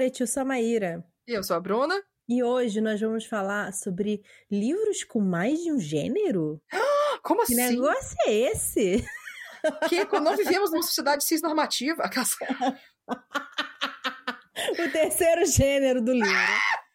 It, eu sou a Maíra. E eu sou a Bruna. E hoje nós vamos falar sobre livros com mais de um gênero. Como Que assim? negócio é esse? Que não vivemos numa sociedade cisnormativa. O terceiro gênero do livro.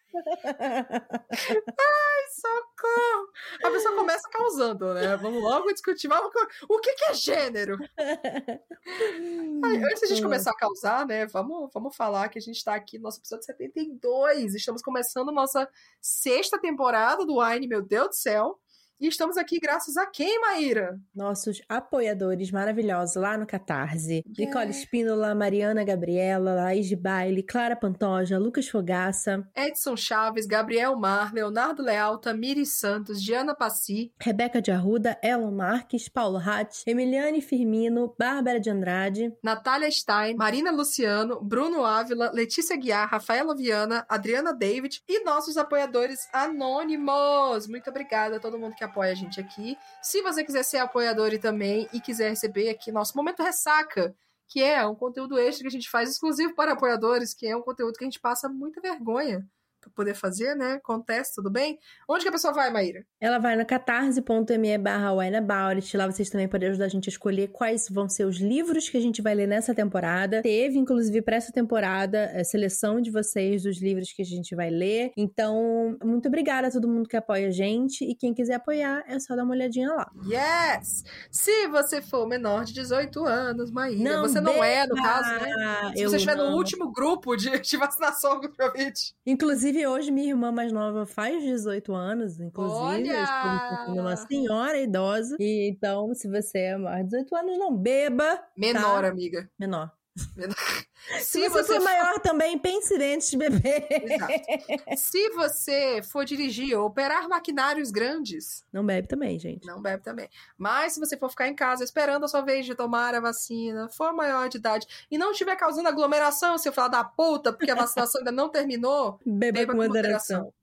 Socorro! A pessoa começa causando, né? Vamos logo discutir. Vamos... O que, que é gênero? Ai, antes da gente começar a causar, né? Vamos, vamos falar que a gente tá aqui no nosso episódio 72. Estamos começando nossa sexta temporada do Wine, meu Deus do céu. E estamos aqui graças a quem, Maíra? Nossos apoiadores maravilhosos lá no Catarse. Yeah. Nicole Espínola, Mariana Gabriela, Laís de Baile, Clara Pantoja, Lucas Fogaça, Edson Chaves, Gabriel Mar, Leonardo Leal, Tamires Santos, Diana Passi, Rebeca de Arruda, Elon Marques, Paulo Hatt, Emiliane Firmino, Bárbara de Andrade, Natália Stein, Marina Luciano, Bruno Ávila, Letícia Guiar, Rafaela Viana, Adriana David e nossos apoiadores anônimos. Muito obrigada a todo mundo que apoia a gente aqui. Se você quiser ser apoiador e também e quiser receber aqui nosso momento ressaca, que é um conteúdo extra que a gente faz exclusivo para apoiadores, que é um conteúdo que a gente passa muita vergonha para poder fazer, né? Acontece, tudo bem? Onde que a pessoa vai, Maíra? Ela vai no catarse.me barra. Lá vocês também podem ajudar a gente a escolher quais vão ser os livros que a gente vai ler nessa temporada. Teve, inclusive, para essa temporada, a seleção de vocês dos livros que a gente vai ler. Então, muito obrigada a todo mundo que apoia a gente. E quem quiser apoiar, é só dar uma olhadinha lá. Yes! Se você for menor de 18 anos, Maíra, Não você não é, no caso, né? Se você estiver no não. último grupo de, de vacinação contra o Covid. Inclusive, hoje minha irmã mais nova faz 18 anos, inclusive. Olha! Eu uma senhora idosa. E então, se você é maior de 18 anos, não beba. Menor, Tá. amiga. Menor. Menor. Se, você, for maior também, pense antes de beber. Exato. Se você for dirigir ou operar maquinários grandes, Não bebe também, gente. não bebe também. Mas se você for ficar em casa esperando a sua vez de tomar a vacina, for maior de idade e não estiver causando aglomeração, seu filho da puta, porque a vacinação ainda não terminou, Beba, beba com moderação.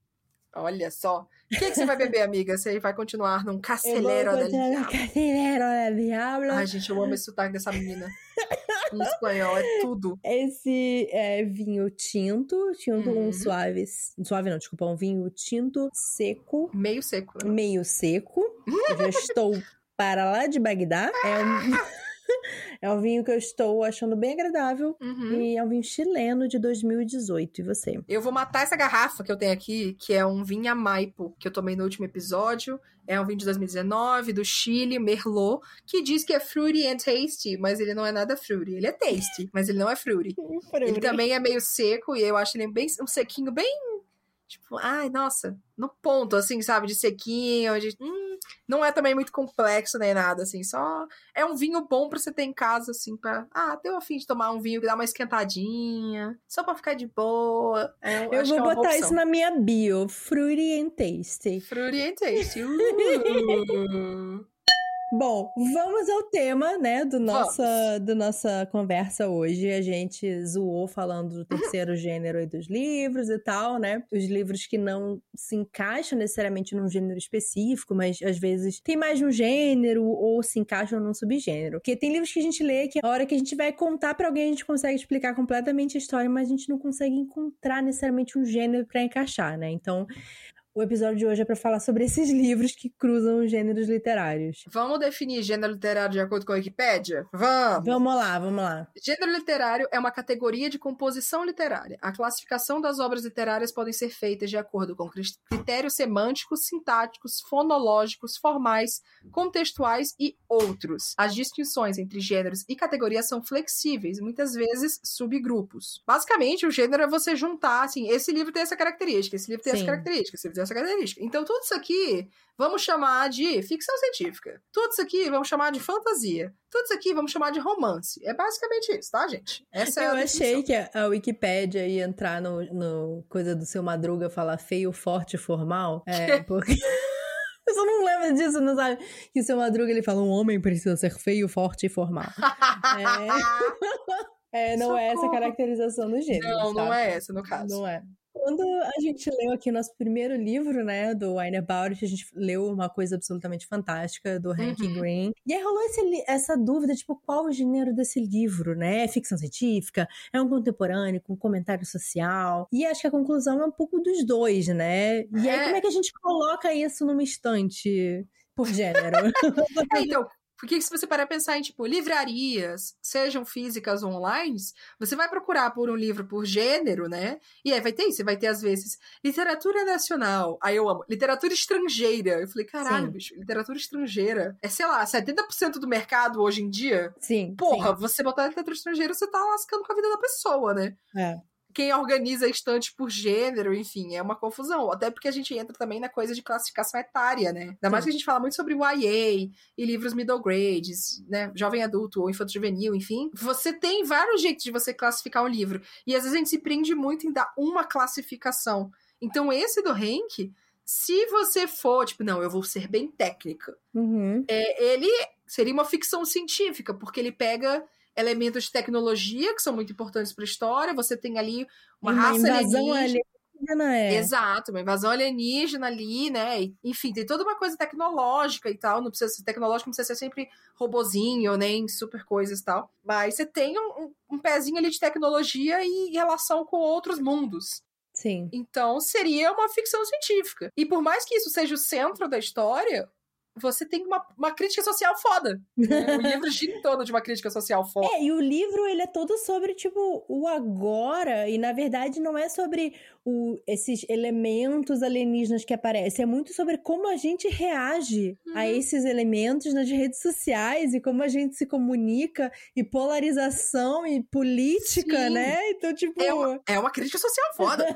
Olha só. O que, que você vai beber, amiga? Você vai continuar num cacelero del diablo. Cacelero del diablo. Ai, gente, eu amo esse sotaque dessa menina. Em espanhol, é tudo. Esse é vinho tinto, tinto Uhum. um suave. Suave não, desculpa, um vinho tinto seco, Meio seco. né? meio seco. Eu já estou para lá de Bagdá. É um, é um vinho que eu estou achando bem agradável. Uhum. E é um vinho chileno de 2018. E você? Eu vou matar essa garrafa que eu tenho aqui, que é um vinho Maipo, que eu tomei no último episódio. É um vinho de 2019, do Chile, Merlot, que diz que é fruity and tasty, mas ele não é nada fruity. Ele é tasty, mas ele não é fruity. Ele também é meio seco e eu acho ele bem um sequinho bem tipo, ai, nossa, no ponto assim, sabe, de sequinho, de hum, não é também muito complexo nem nada assim, só é um vinho bom pra você ter em casa assim, para ah, deu a fim de tomar um vinho que dá uma esquentadinha, só pra ficar de boa. É, Eu que vou é botar isso na minha bio. Fruity and tasty. Fruity and tasty. Uh. Bom, vamos ao tema, né, do nossa, do nossa conversa hoje. A gente zoou falando do terceiro gênero aí dos livros e tal, né? Os livros que não se encaixam necessariamente num gênero específico, mas às vezes tem mais de um gênero ou se encaixam num subgênero. Porque tem livros que a gente lê que a hora que a gente vai contar pra alguém a gente consegue explicar completamente a história, mas a gente não consegue encontrar necessariamente um gênero pra encaixar, né? Então, o episódio de hoje é pra falar sobre esses livros que cruzam os gêneros literários. Vamos definir gênero literário de acordo com a Wikipédia? Vamos! Vamos lá, vamos lá. Gênero literário é uma categoria de composição literária. A classificação das obras literárias podem ser feitas de acordo com cri- critérios semânticos, sintáticos, fonológicos, formais, contextuais e outros. As distinções entre gêneros e categorias são flexíveis, muitas vezes subgrupos. Basicamente, o gênero é você juntar, assim, esse livro tem essa característica, esse livro tem Sim. essa característica, esse livro tem essa característica. Então, tudo isso aqui vamos chamar de ficção científica. Tudo isso aqui vamos chamar de fantasia. Tudo isso aqui vamos chamar de romance. É basicamente isso, tá, gente? Essa é Eu a achei que a a Wikipédia ia entrar no, no coisa do seu Madruga falar feio, forte, formal. É, porque. Eu só não lembro disso, não sabe? Que o seu Madruga ele fala: um homem precisa ser feio, forte e formal. É, é não é essa Socorro. caracterização do gênero. Não, não sabe? é essa, no caso. Não é. Quando a gente leu aqui nosso primeiro livro, né, do About It, a gente leu uma coisa absolutamente fantástica do Hank Uhum. Green. E aí rolou esse essa dúvida, tipo, qual o gênero desse livro, né? É ficção científica? É um contemporâneo com comentário social? E acho que a conclusão é um pouco dos dois, né? E aí, É. como é que a gente coloca isso numa estante por gênero? É, então, porque se você parar a pensar em, tipo, livrarias, sejam físicas ou online, você vai procurar por um livro por gênero, né? E aí vai ter isso, você vai ter, às vezes, literatura nacional. Aí eu amo. Literatura estrangeira. Eu falei, caralho, Sim. bicho, literatura estrangeira. É, sei lá, 70% do mercado hoje em dia. Sim. Porra, você botar literatura estrangeira, você tá lascando com a vida da pessoa, né? sim. É. quem organiza a estante por gênero, enfim, é uma confusão. Até porque a gente entra também na coisa de classificação etária, né? Ainda mais Sim. que a gente fala muito sobre o YA e livros middle grades, né? Jovem adulto ou infanto juvenil, enfim. Você tem vários jeitos de você classificar um livro. E às vezes a gente se prende muito em dar uma classificação. Então, esse do Henk, se você for, tipo, não, eu vou ser bem técnica, Uhum. é, ele seria uma ficção científica, porque ele pega elementos de tecnologia que são muito importantes para a história. Você tem ali uma, raça invasão alienígena. alienígena é. Exato, uma invasão alienígena ali, né? Enfim, tem toda uma coisa tecnológica e tal. Não precisa ser tecnológico, não precisa ser sempre robozinho, nem super coisas e tal. Mas você tem um, um- um pezinho ali de tecnologia e relação com outros mundos. Sim. Então, seria uma ficção científica. E por mais que isso seja o centro da história, você tem uma, uma crítica social foda. né? O livro gira em torno de uma crítica social foda. É, e o livro, ele é todo sobre, tipo, o agora, e na verdade não é sobre o, esses elementos alienígenas que aparecem, é muito sobre como a gente reage a Uhum. esses elementos nas redes sociais e como a gente se comunica, e polarização e política, Sim. né? Então, tipo... É uma, é uma crítica social foda.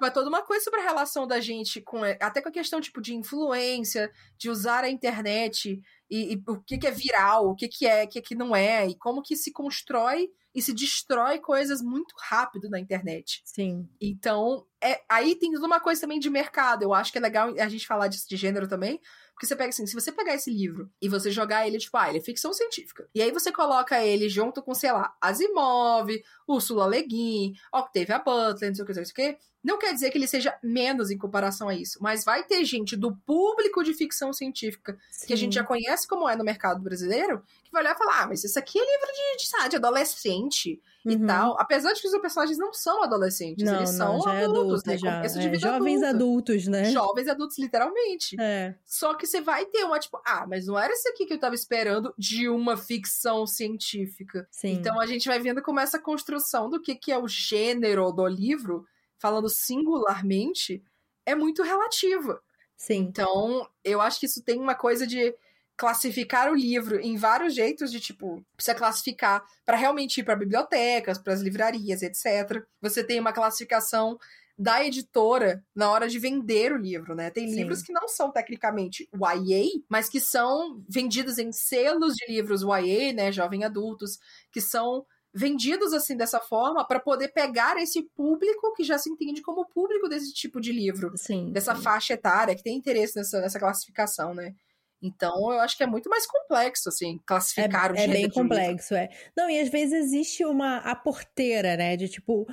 Mas toda uma coisa sobre a relação da gente com. Até com a questão, tipo, de influência, de usar a internet e, e o que, que é viral, o que, que é, o que, que não é, e como que se constrói e se destrói coisas muito rápido na internet. Sim. Então, é, aí tem uma coisa também de mercado. Eu acho que é legal a gente falar disso de gênero também. Porque você pega assim, se você pegar esse livro e você jogar ele, tipo, ah, ele é ficção científica. E aí você coloca ele junto com, sei lá, Asimov, Ursula Le Guin, Octavia Butler, não sei o que, não sei o que. Não quer dizer que ele seja menos em comparação a isso. Mas vai ter gente do público de ficção científica que a gente já conhece como é no mercado brasileiro, que vai olhar e falar, ah, mas isso aqui é livro de, de, de adolescente e Uhum. tal. Apesar de que os personagens não são adolescentes, Não, eles são não, já é adultos, adulto, né? já. É, jovens adulta. adultos, né? Jovens adultos, literalmente. É, Só que você vai ter uma, tipo, ah, mas não era isso aqui que eu tava esperando de uma ficção científica. sim. Então a gente vai vendo como essa construção do que, que é o gênero do livro, falando singularmente, é muito relativa. sim. Então, eu acho que isso tem uma coisa de classificar o livro em vários jeitos de tipo, precisa classificar para realmente ir para bibliotecas, para as livrarias, etc. Você tem uma classificação da editora na hora de vender o livro, né? Tem Sim. livros que não são tecnicamente YA, mas que são vendidos em selos de livros YA, né, jovem adultos, que são vendidos assim dessa forma para poder pegar esse público que já se entende como público desse tipo de livro Sim. dessa faixa etária que tem interesse nessa, nessa classificação, né? Então, eu acho que é muito mais complexo, assim, classificar o É, é gênero bem de um livro. complexo, é. Não, e às vezes existe uma a porteira, né? De tipo,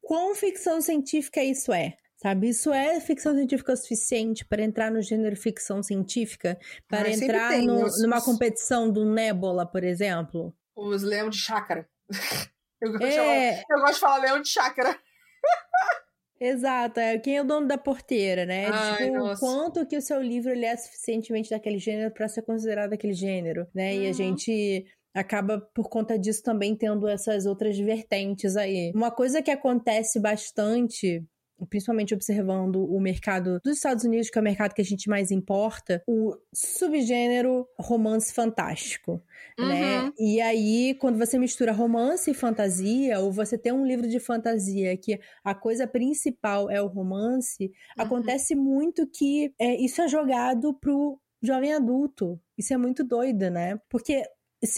quão ficção científica isso é? Sabe? Isso é ficção científica o suficiente para entrar no gênero ficção científica? Para sempre entrar no- os- numa competição do Nebula, por exemplo? Os leão de chácara. Eu gosto, de É, falar, eu gosto de falar leão de chácara. exato. É, quem é o dono da porteira, né? De, Ai, tipo, o nossa. quanto que o seu livro ele é suficientemente daquele gênero para ser considerado daquele gênero, né? E a Uhum. gente acaba por conta disso também tendo essas outras vertentes aí. Uma coisa que acontece bastante principalmente observando o mercado dos Estados Unidos, que é o mercado que a gente mais importa, o subgênero romance fantástico, né? Uhum. E aí, quando você mistura romance e fantasia, ou você tem um livro de fantasia que a coisa principal é o romance, Uhum. acontece muito que é, isso é jogado pro jovem adulto. Isso é muito doido, né? Porque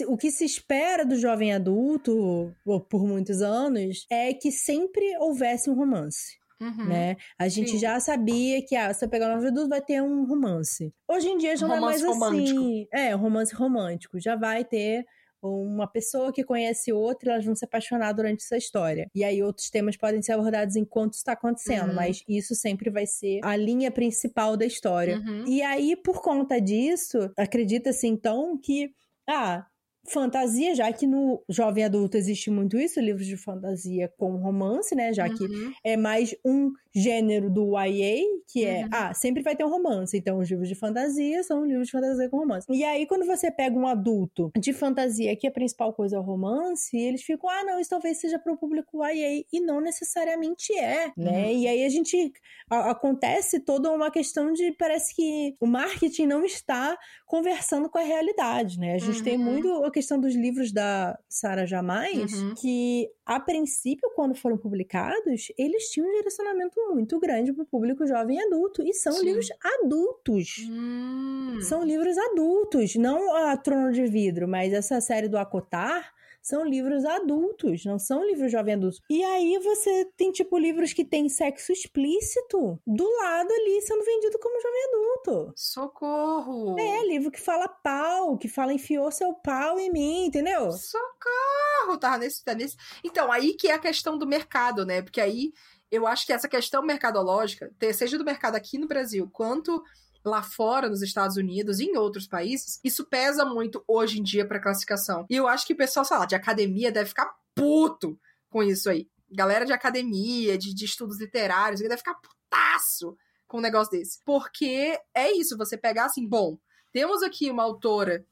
o que se espera do jovem adulto, por muitos anos, é que sempre houvesse um romance. Uhum. Né? A gente Sim. já sabia que ah, se eu pegar jovem adulto vai ter um romance. Hoje em dia já não é mais romance romântico. assim. É, romance romântico. Já vai ter uma pessoa que conhece outra, elas vão se apaixonar durante essa história. E aí outros temas podem ser abordados enquanto está acontecendo, uhum. mas isso sempre vai ser a linha principal da história. Uhum. E aí, por conta disso, acredita-se então que ah, fantasia, já que no jovem adulto existe muito isso, livros de fantasia com romance, né? Já uhum. que é mais um gênero do YA, que é, uhum. ah, sempre vai ter um romance. Então, os livros de fantasia são livros de fantasia com romance. E aí, quando você pega um adulto de fantasia, que a principal coisa é o romance, eles ficam, ah, não, isso talvez seja para o público YA. E não necessariamente é, né? Uhum. E aí a gente. A, acontece toda uma questão de. Parece que o marketing não está conversando com a realidade, né? A gente tem uhum. muito questão dos livros da Sara Jamais, uhum. que a princípio, quando foram publicados, eles tinham um direcionamento muito grande para o público jovem e adulto. E são Sim. livros adultos. Hum. São livros adultos. Não a Trono de Vidro, mas essa série do Acotar são livros adultos, não são livros jovem adultos. E aí você tem, tipo, livros que tem sexo explícito do lado ali sendo vendido como jovem adulto. Socorro! É, livro que fala pau, que fala enfiou seu pau em mim, entendeu? Socorro! Tá nesse, tá nesse. Então, aí que é a questão do mercado, né? Porque aí eu acho que essa questão mercadológica, seja do mercado aqui no Brasil, quanto lá fora, nos Estados Unidos e em outros países, isso pesa muito hoje em dia para classificação. E eu acho que o pessoal, sei lá, de academia deve ficar puto com isso aí. Galera de academia, de, de estudos literários, deve ficar putaço com um negócio desse. Porque é isso, você pegar assim, bom, temos aqui uma autora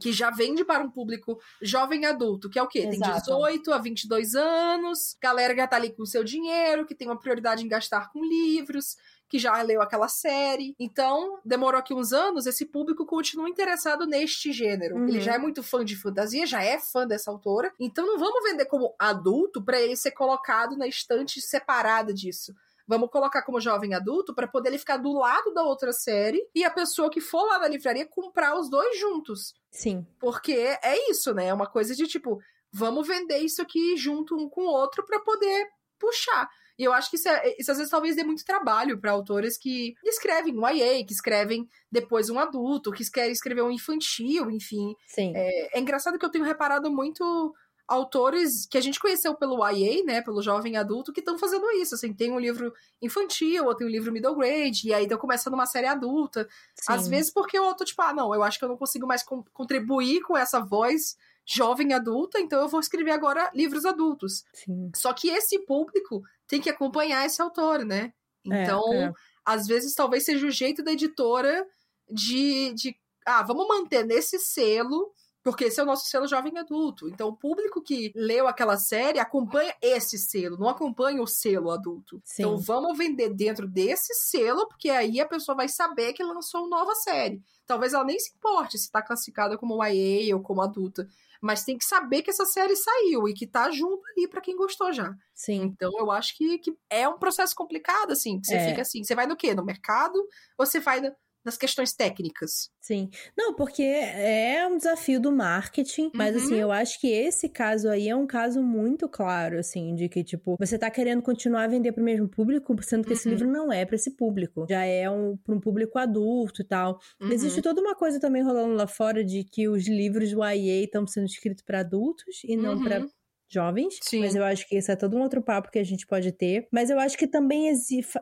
que já vende para um público jovem adulto, que é o quê? Exato. Tem 18 a 22 anos, galera que já tá ali com o seu dinheiro, que tem uma prioridade em gastar com livros, que já leu aquela série. Então, demorou aqui uns anos, esse público continua interessado neste gênero. Uhum. Ele já é muito fã de fantasia, já é fã dessa autora. Então, não vamos vender como adulto para ele ser colocado na estante separada disso. Vamos colocar como jovem adulto para poder ele ficar do lado da outra série e a pessoa que for lá na livraria comprar os dois juntos. Sim. Porque é isso, né? É uma coisa de tipo, vamos vender isso aqui junto um com o outro para poder puxar. E eu acho que isso, é, isso às vezes talvez dê muito trabalho para autores que escrevem um YA, que escrevem depois um adulto, que querem escrever um infantil, enfim. Sim. É, é engraçado que eu tenho reparado muito autores que a gente conheceu pelo YA, né, pelo jovem adulto, que estão fazendo isso, assim, tem um livro infantil, ou tem um livro middle grade, e aí estão começando uma série adulta. Sim. Às vezes porque eu tô tipo, ah, não, eu acho que eu não consigo mais contribuir com essa voz jovem adulta, então eu vou escrever agora livros adultos. Sim. Só que esse público tem que acompanhar esse autor, né? É, então, é, é. às vezes, talvez seja o jeito da editora de, de. Ah, vamos manter nesse selo, porque esse é o nosso selo jovem adulto. Então, o público que leu aquela série acompanha esse selo, não acompanha o selo adulto. Sim. Então, vamos vender dentro desse selo, porque aí a pessoa vai saber que lançou uma nova série. Talvez ela nem se importe se está classificada como YA ou como adulta mas tem que saber que essa série saiu e que tá junto ali para quem gostou já. Sim. Então eu acho que, que é um processo complicado, assim. Você é. fica assim, você vai no quê? No mercado? Ou você vai no, nas questões técnicas. Sim. Não, porque é um desafio do marketing, mas assim, uhum. assim, eu acho que esse caso aí é um caso muito claro, assim, de que, tipo, você tá querendo continuar a vender pro mesmo público, sendo que uhum. esse livro não é para esse público. Já é um, pra um público adulto e tal. Uhum. Existe toda uma coisa também rolando lá fora de que os livros do YA estão sendo escritos para adultos e não para uhum jovens, Sim. mas eu acho que isso é todo um outro papo que a gente pode ter. Mas eu acho que também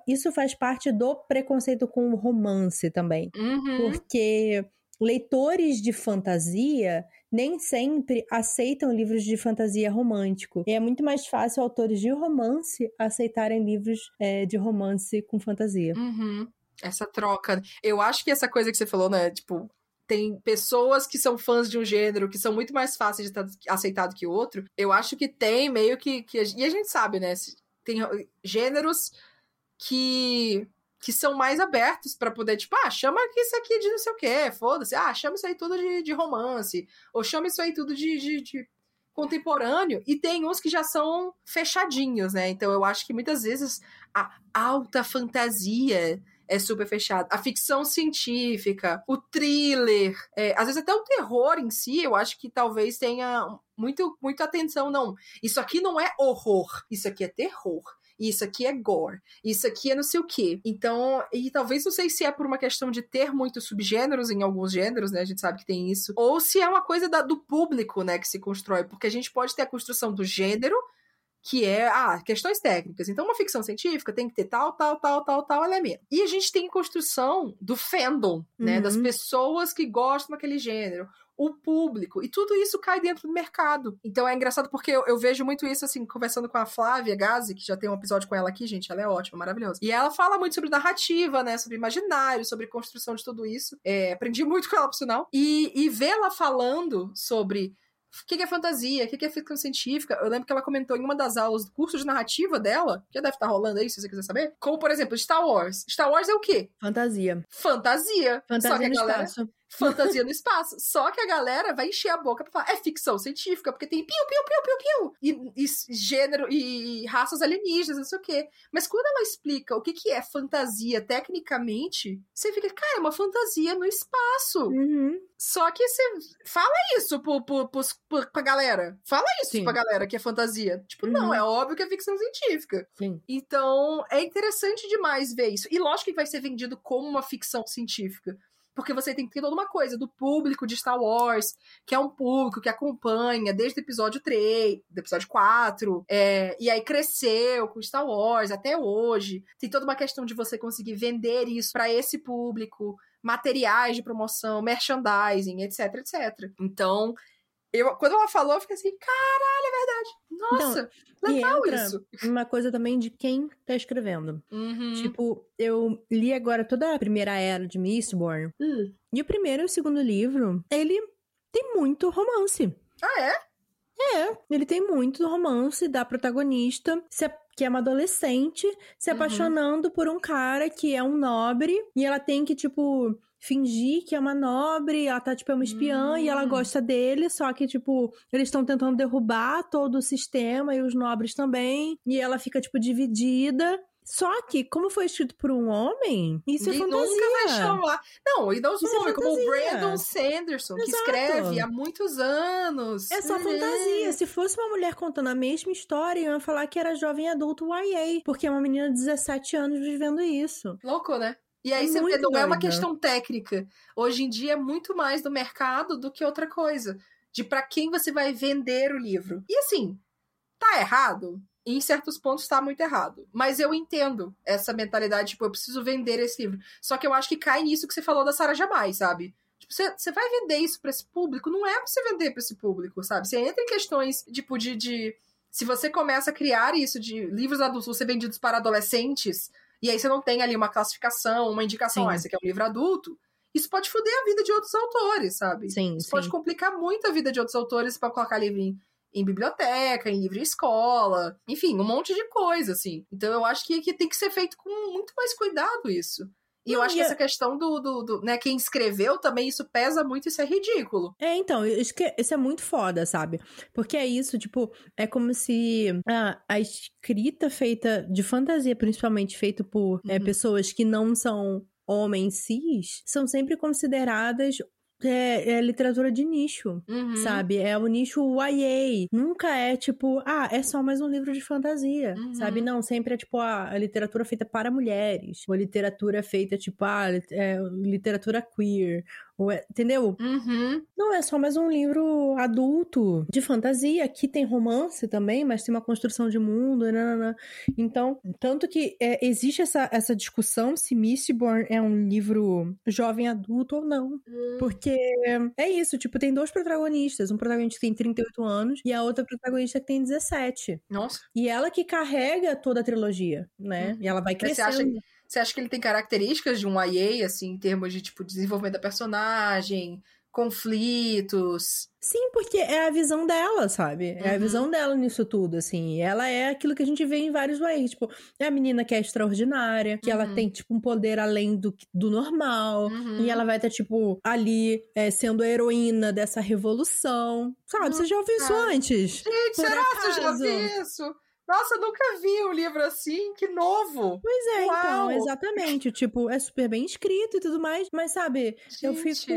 isso faz parte do preconceito com o romance também. Uhum. Porque leitores de fantasia nem sempre aceitam livros de fantasia romântico. E é muito mais fácil autores de romance aceitarem livros é, de romance com fantasia. Uhum. Essa troca. Eu acho que essa coisa que você falou, né? Tipo, tem pessoas que são fãs de um gênero que são muito mais fáceis de estar aceitado que o outro, eu acho que tem meio que, que. E a gente sabe, né? Tem gêneros que que são mais abertos para poder, tipo, ah, chama isso aqui de não sei o quê, foda-se, ah, chama isso aí tudo de, de romance, ou chama isso aí tudo de, de, de, contemporâneo, e tem uns que já são fechadinhos, né? Então eu acho que muitas vezes a alta fantasia é super fechado. A ficção científica, o thriller, é, às vezes até o terror em si, eu acho que talvez tenha muito, muito atenção. Não, isso aqui não é horror, isso aqui é terror. isso aqui é gore, isso aqui é não sei o quê. Então, e talvez não sei se é por uma questão de ter muitos subgêneros em alguns gêneros, né? A gente sabe que tem isso. Ou se é uma coisa da, do público, né, que se constrói. Porque a gente pode ter a construção do gênero, que é, ah, questões técnicas. Então, uma ficção científica tem que ter tal, tal, tal, tal, tal elemento. E a gente tem construção do fandom, né? Das Uhum. pessoas que gostam daquele gênero. O público, e tudo isso cai dentro do mercado. Então é engraçado porque eu, eu vejo muito isso, assim, conversando com a Flávia Gazi, que já tem um episódio com ela aqui, gente, ela é ótima, maravilhosa. E ela fala muito sobre narrativa, né, sobre imaginário, sobre construção de tudo isso. É, aprendi muito com ela, por sinal. E, e vê-la falando sobre o que, que é fantasia, o que, que é ficção científica. Eu lembro que ela comentou em uma das aulas do curso de narrativa dela, que já deve estar rolando aí, se você quiser saber. Como, por exemplo, Star Wars. Star Wars é o quê? Fantasia. Fantasia. Só que Fantasia no galera espaço. Fantasia no espaço. Só que a galera vai encher a boca pra falar, é ficção científica, porque tem piu, piu, piu, piu, piu, e, e gênero, e, raças alienígenas, não sei o quê. Mas quando ela explica o que, que é fantasia tecnicamente, você fica, cara, é uma fantasia no espaço. Uhum. Só que você fala isso pro, pro, pros- pro- pra galera. Fala isso Sim. pra galera que é fantasia. Tipo, Uhum. não, é óbvio que é ficção científica. Sim. Então, é interessante demais ver isso. E lógico que vai ser vendido como uma ficção científica. Porque você tem que ter toda uma coisa do público de Star Wars, que é um público que acompanha desde o episódio 3, do episódio 4, é, e aí cresceu com Star Wars até hoje. Tem toda uma questão de você conseguir vender isso pra esse público, materiais de promoção, merchandising, etc, etc. Então, eu, quando ela falou, eu fiquei assim, caralho, é verdade. Nossa, legal isso. uma coisa também de quem tá escrevendo. Uhum. Tipo, eu li agora toda a primeira era de Mistborn. Hum. E o primeiro e o segundo livro, ele tem muito romance. Ah, é? É, ele tem muito romance da protagonista, se a- que é uma adolescente, se Uhum. apaixonando por um cara que é um nobre, e ela tem que, tipo, fingir que é uma nobre, ela tá, tipo, é uma espiã, e ela Hum. gosta dele, só que, tipo, eles estão tentando derrubar todo o sistema, e os nobres também, e ela fica, tipo, dividida. Só que, como foi escrito por um homem, isso é Ninguém fantasia. nunca vai chamar. Não, e não é nome, como o. Brandon Sanderson, que Exato. escreve há muitos anos. É só Uhum. fantasia. Se fosse uma mulher contando a mesma história, iam falar que era jovem adulto YA. Porque é uma menina de 17 anos vivendo isso. Louco, né? E aí É você vê, não é uma questão técnica. Hoje em dia é muito mais do mercado do que outra coisa. De pra quem você vai vender o livro. E assim, tá errado? Em certos pontos tá muito errado. Mas eu entendo essa mentalidade, tipo, eu preciso vender esse livro. Só que eu acho que cai nisso que você falou da Sarah Jamais, sabe? Tipo, você, você vai vender isso pra esse público? Não é pra você vender pra esse público, sabe? Você entra em questões, tipo, de... de se você começa a criar isso de livros adultos ser vendidos para adolescentes, e aí você não tem ali uma classificação, uma indicação, Sim. ah, esse aqui é um livro adulto, isso pode foder a vida de outros autores, sabe? Sim, Isso sim. pode complicar muito a vida de outros autores para colocar livro em, em biblioteca, em livro em escola, enfim, um monte de coisa, assim. Então eu acho que, que tem que ser feito com muito mais cuidado isso. E eu Não, acho e que é- essa questão do, do, do, né, quem escreveu também, isso pesa muito, isso é ridículo. É, então, isso, que, isso é muito foda, sabe? Porque é isso, tipo, é como se a, a escrita feita de fantasia, principalmente feita por é, Uhum. pessoas que não são homens cis, são sempre consideradas é, é literatura de nicho. Uhum. Sabe? É o nicho YA. Nunca é tipo, ah, é só mais um livro de fantasia. Uhum. Sabe? Não, sempre é tipo a, a literatura feita para mulheres. Ou literatura feita, tipo, ah, é, literatura queer. Ou é- entendeu? Uhum. Não, é só mais um livro adulto de fantasia. Aqui tem romance também, mas tem uma construção de mundo. nananã. Então, tanto que é, existe essa, essa discussão se Mistborn é um livro jovem adulto ou não. Hum. Porque é isso, tipo, tem dois protagonistas. Um protagonista que tem 38 anos e a outra protagonista que tem 17. Nossa. E ela que carrega toda a trilogia, né? Uhum. E ela vai Mas você crescendo. acha Você acha que ele tem características de um YA, assim, em termos de, tipo, desenvolvimento da personagem, conflitos? Sim, porque é a visão dela, sabe? É a Uhum. visão dela nisso tudo, assim. Ela é aquilo que a gente vê em vários ways. Tipo, é a menina que é extraordinária, que ela Uhum. tem, tipo, um poder além do, do normal. Uhum. E ela vai estar, tipo, ali é, sendo a heroína dessa revolução. Sabe? Você já ouviu isso Ah. antes? Gente, será que eu já vi isso? Nossa, nunca vi um livro assim, que novo. Pois é, Uau. então, exatamente. Tipo, é super bem escrito e tudo mais, mas sabe, Gente. eu fico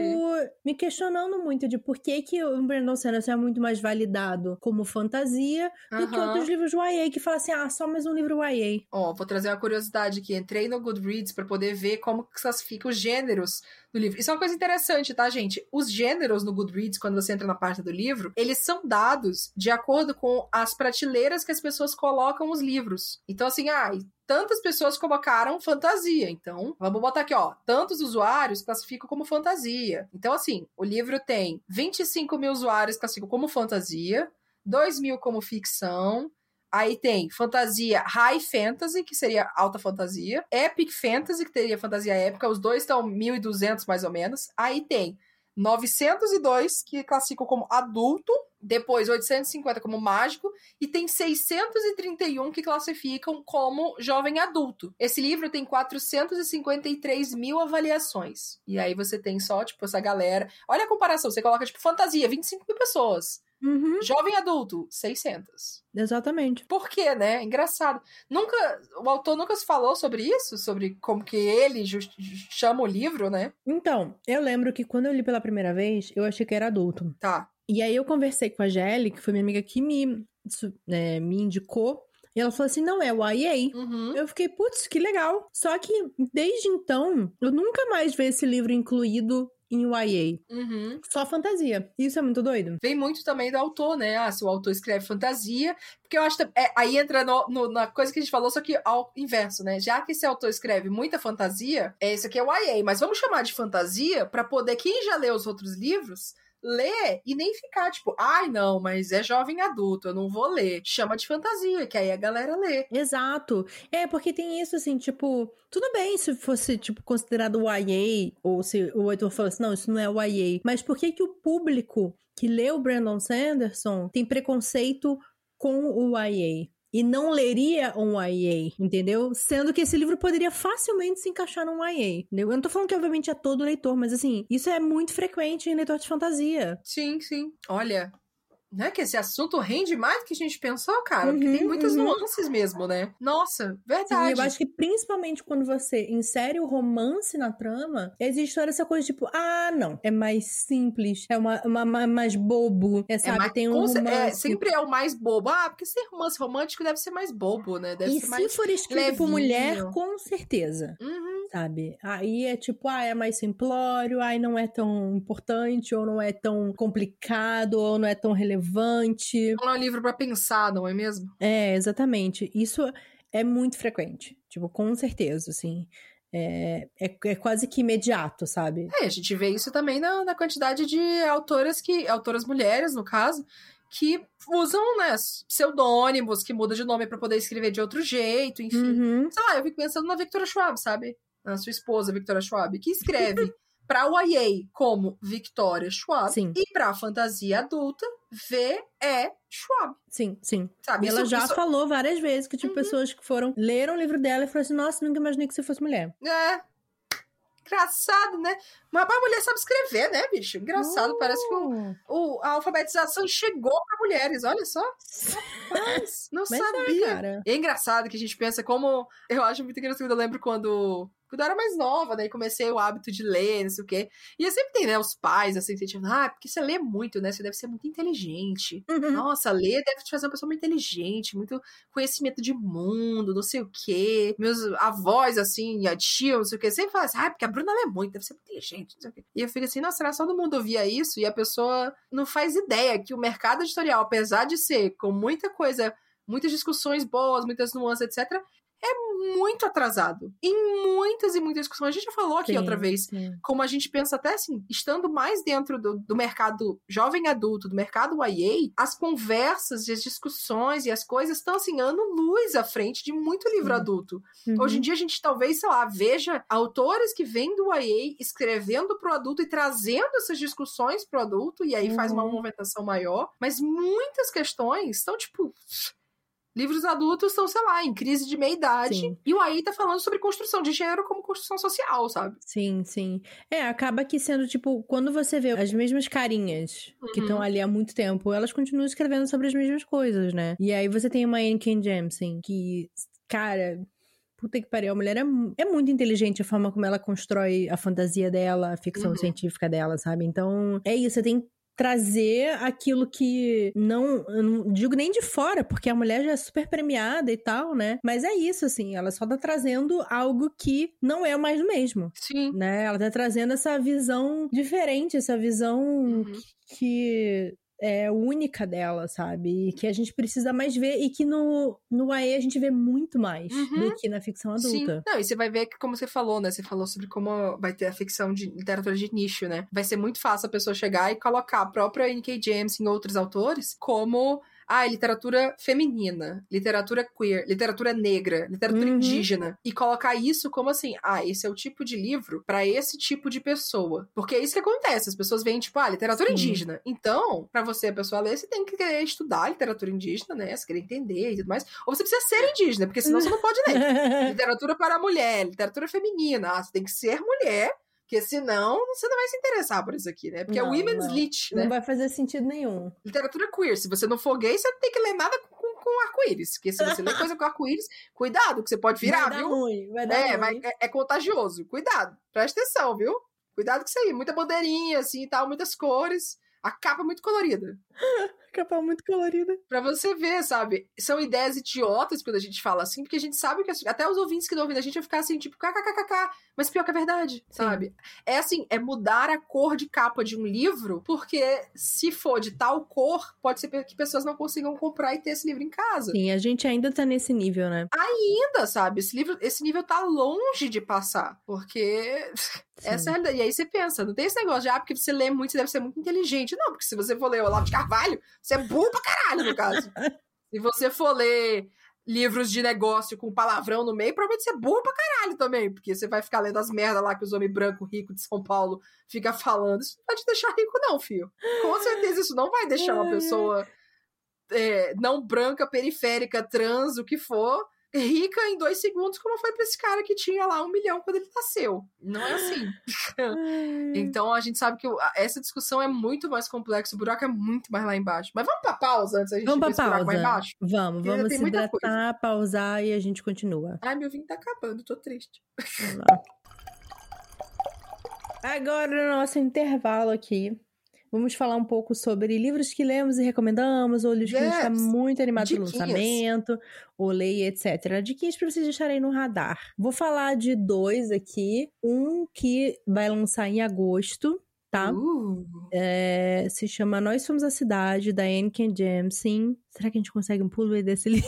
me questionando muito de por que que o Brandon Sanderson é muito mais validado como fantasia do uh -huh. que outros livros YA que falam assim, ah, só mais um livro YA. Ó, oh, vou trazer uma curiosidade aqui. Entrei no Goodreads para poder ver como classifica os gêneros do livro. Isso é uma coisa interessante, tá, gente? Os gêneros no Goodreads, quando você entra na parte do livro, eles são dados de acordo com as prateleiras que as pessoas colocam os livros. Então, assim, ah, tantas pessoas colocaram fantasia. Então, vamos botar aqui, ó. Tantos usuários classificam como fantasia. Então, assim, o livro tem 25 mil usuários classificam como fantasia, 2 mil como ficção, Aí tem fantasia high fantasy, que seria alta fantasia. Epic fantasy, que teria fantasia épica. Os dois estão 1.200 mais ou menos. Aí tem 902, que classificam como adulto. Depois 850 como mágico. E tem 631 que classificam como jovem adulto. Esse livro tem 453 mil avaliações. E aí você tem só, tipo, essa galera. Olha a comparação. Você coloca, tipo, fantasia, 25 mil pessoas. Uhum. Jovem adulto, 600. Exatamente. Por quê, né? Engraçado. Nunca, o autor nunca se falou sobre isso, sobre como que ele chama o livro, né? Então, eu lembro que quando eu li pela primeira vez, eu achei que era adulto. Tá. E aí eu conversei com a Gelly, que foi minha amiga que me, é, me indicou. E ela falou assim: não, é o YA. Uhum. Eu fiquei, putz, que legal. Só que desde então, eu nunca mais vi esse livro incluído em YA. Uhum. Só fantasia. Isso é muito doido. Vem muito também do autor, né? Ah, se o autor escreve fantasia. Porque eu acho que é, aí entra no, no, na coisa que a gente falou, só que ao inverso, né? Já que esse autor escreve muita fantasia, é, esse aqui é o YA, mas vamos chamar de fantasia para poder, quem já leu os outros livros, ler e nem ficar tipo, ai não, mas é jovem adulto, eu não vou ler. Chama de fantasia, que aí a galera lê. Exato. É, porque tem isso assim, tipo, tudo bem se fosse, tipo, considerado YA, ou se o editor falasse, não, isso não é YA, mas por que que o público que lê o Brandon Sanderson tem preconceito com o YA? E não leria um YA, entendeu? Sendo que esse livro poderia facilmente se encaixar num YA, entendeu? Eu não tô falando que obviamente é todo leitor, mas assim, isso é muito frequente em leitor de fantasia. Sim, sim. Olha, né? Que esse assunto rende mais do que a gente pensou, cara. Uhum, porque tem muitas uhum. nuances mesmo, né? Nossa, verdade. Sim, eu acho que principalmente quando você insere o romance na trama, existe toda essa coisa tipo, ah, não, é mais simples, é uma, uma, uma mais bobo, é, sabe? É mais, tem um é, romance. É, sempre é o mais bobo. Ah, porque ser romance romântico deve ser mais bobo, né? Deve e ser se mais for escrito levinho. por mulher, com certeza. Uhum sabe? Aí é tipo, ah, é mais simplório, aí não é tão importante, ou não é tão complicado, ou não é tão relevante. Não é um livro para pensar, não é mesmo? É, exatamente. Isso é muito frequente. Tipo, com certeza, assim. É, é, é, quase que imediato, sabe? É, a gente vê isso também na, na quantidade de autoras que. autoras mulheres, no caso, que usam, né, pseudônimos, que mudam de nome para poder escrever de outro jeito, enfim. Uhum. Sei lá, eu fico pensando na Victoria Schwab, sabe? A sua esposa, Victoria Schwab, que escreve para o YA como Victoria Schwab sim. e para fantasia adulta V.E. Schwab. Sim, sim. Sabe, ela isso, já isso... falou várias vezes que tinha uhum. pessoas que foram leram o livro dela e falaram assim: "Nossa, nunca imaginei que você fosse mulher". É. Engraçado, né? Mas a mulher sabe escrever, né, bicho? Engraçado, uh. parece que o, uh. o, a alfabetização chegou para mulheres, olha só. Rapaz, não é, sabia. É, é engraçado que a gente pensa como. Eu acho muito engraçado. Eu lembro quando quando eu era mais nova, daí comecei o hábito de ler, não sei o quê. E sempre tem, né, os pais, assim, tipo, ah, porque você lê muito, né? Você deve ser muito inteligente. Uhum. Nossa, ler deve te fazer uma pessoa muito inteligente, muito conhecimento de mundo, não sei o quê. Meus avós, assim, a tia, não sei o quê, sempre falam assim, ah, porque a Bruna lê muito, deve ser muito inteligente, não sei o quê. E eu fico assim, nossa, será que todo mundo ouvia isso? E a pessoa não faz ideia que o mercado editorial, apesar de ser com muita coisa muitas discussões boas, muitas nuances, etc é muito atrasado. Em muitas e muitas discussões. A gente já falou aqui sim, outra vez, sim. como a gente pensa até assim, estando mais dentro do, do mercado jovem adulto, do mercado YA, as conversas e as discussões e as coisas estão assim, ano-luz à frente de muito livro sim. adulto. Uhum. Hoje em dia a gente talvez, sei lá, veja autores que vêm do YA escrevendo pro adulto e trazendo essas discussões pro adulto, e aí uhum. faz uma uhum. movimentação maior, mas muitas questões estão tipo Livros adultos estão, sei lá, em crise de meia-idade. Sim. E o aí tá falando sobre construção de gênero como construção social, sabe? Sim, sim. É, acaba que sendo, tipo, quando você vê as mesmas carinhas que Uhum. estão ali há muito tempo, elas continuam escrevendo sobre as mesmas coisas, né? E aí você tem uma Anne Ken Jemisin, que, cara... Puta que pariu, a mulher é, é muito inteligente a forma como ela constrói a fantasia dela, a ficção Uhum. científica dela, sabe? Então, é isso, você tem que trazer aquilo que não, eu não digo nem de fora, porque a mulher já é super premiada e tal, né? Mas é isso, assim, ela só tá trazendo algo que não é mais do mesmo Sim. né? Ela tá trazendo essa visão diferente, essa visão Uhum. que é única dela, sabe? E que a gente precisa mais ver e que no, no AE a gente vê muito mais Uhum. do que na ficção Sim. adulta. Não, e você vai ver que, como você falou, né? Você falou sobre como vai ter a ficção de literatura de nicho, né? Vai ser muito fácil a pessoa chegar e colocar a própria N.K. James em outros autores como. Ah, literatura feminina, literatura queer, literatura negra, literatura Uhum. indígena. E colocar isso como assim, ah, esse é o tipo de livro pra esse tipo de pessoa. Porque é isso que acontece. As pessoas veem, tipo, ah, literatura Sim. indígena. Então, pra você, a pessoa ler, você tem que querer estudar literatura indígena, né? Você querer entender e tudo mais. Ou você precisa ser indígena, porque senão você não pode ler. Literatura para a mulher, literatura feminina. Ah, você tem que ser mulher, porque senão você não vai se interessar por isso aqui, né? Porque Não, é women's não. lit, Não né? vai fazer sentido nenhum. Literatura queer. Se você não for gay, você não tem que ler nada com, com, com arco-íris. Porque se você lê coisa com arco-íris, cuidado, que você pode virar, vai dar viu? ruim, vai dar É, ruim. é, é contagioso. Cuidado. Presta atenção, viu? Cuidado com isso aí. Muita bandeirinha, assim e tal, muitas cores. A capa é muito colorida. Capa muito colorida. Pra você ver, sabe? São ideias idiotas quando a gente fala assim, porque a gente sabe que até os ouvintes que não ouvem a gente vão ficar assim, tipo, kkkk, mas pior que é verdade, sabe? É assim, é mudar a cor de capa de um livro, porque se for de tal cor, pode ser que pessoas não consigam comprar e ter esse livro em casa. Sim, a gente ainda tá nesse nível, né? Ainda, sabe? Esse livro, esse nível tá longe de passar, porque Sim. essa é a realidade. E aí você pensa, não tem esse negócio de, ah, porque você lê muito, você deve ser muito inteligente. Não, porque se você for ler Olavo de Carvalho, você é burro pra caralho, no caso. se você for ler livros de negócio com palavrão no meio, provavelmente você é burro pra caralho também, porque você vai ficar lendo as merdas lá que os homens brancos ricos de São Paulo ficam falando. Isso não vai te deixar rico, não, filho. Com certeza isso não vai deixar uma ai. pessoa é, não branca, periférica, trans, o que for, rica em dois segundos, como foi pra esse cara que tinha lá um milhão quando ele nasceu. Não é assim. Então a gente sabe que o- a- essa discussão é muito mais complexa, o buraco é muito mais lá embaixo. Mas vamos pra pausa antes da gente Vamos ver pra esse buraco lá pausa. embaixo? Vamos, Porque vamos se hidratar, pausar e a gente continua. Ai, meu vinho tá acabando, tô triste. Vamos lá. Agora, no nosso intervalo aqui, vamos falar um pouco sobre livros que lemos e recomendamos, ou livros que a gente está Yes! muito animado pelo Diquinhas. lançamento, ou leia, etc. Diquinhas para vocês deixarem no radar. Vou falar de dois aqui. Um que vai lançar em agosto, tá? Uh, É, se chama Nós Somos a Cidade, da Anne Ken Jemisin. Será que a gente consegue um pulo desse livro?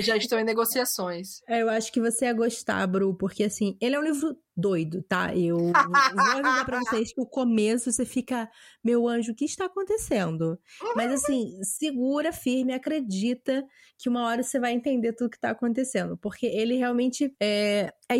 Já estou em negociações. É, Eu acho que você ia gostar, Bru, porque assim, ele é um livro doido, tá? Eu vou avisar pra vocês que o começo você fica, meu anjo, o que está acontecendo? Mas assim, segura firme, acredita que uma hora você vai entender tudo que tá acontecendo, porque ele realmente é, é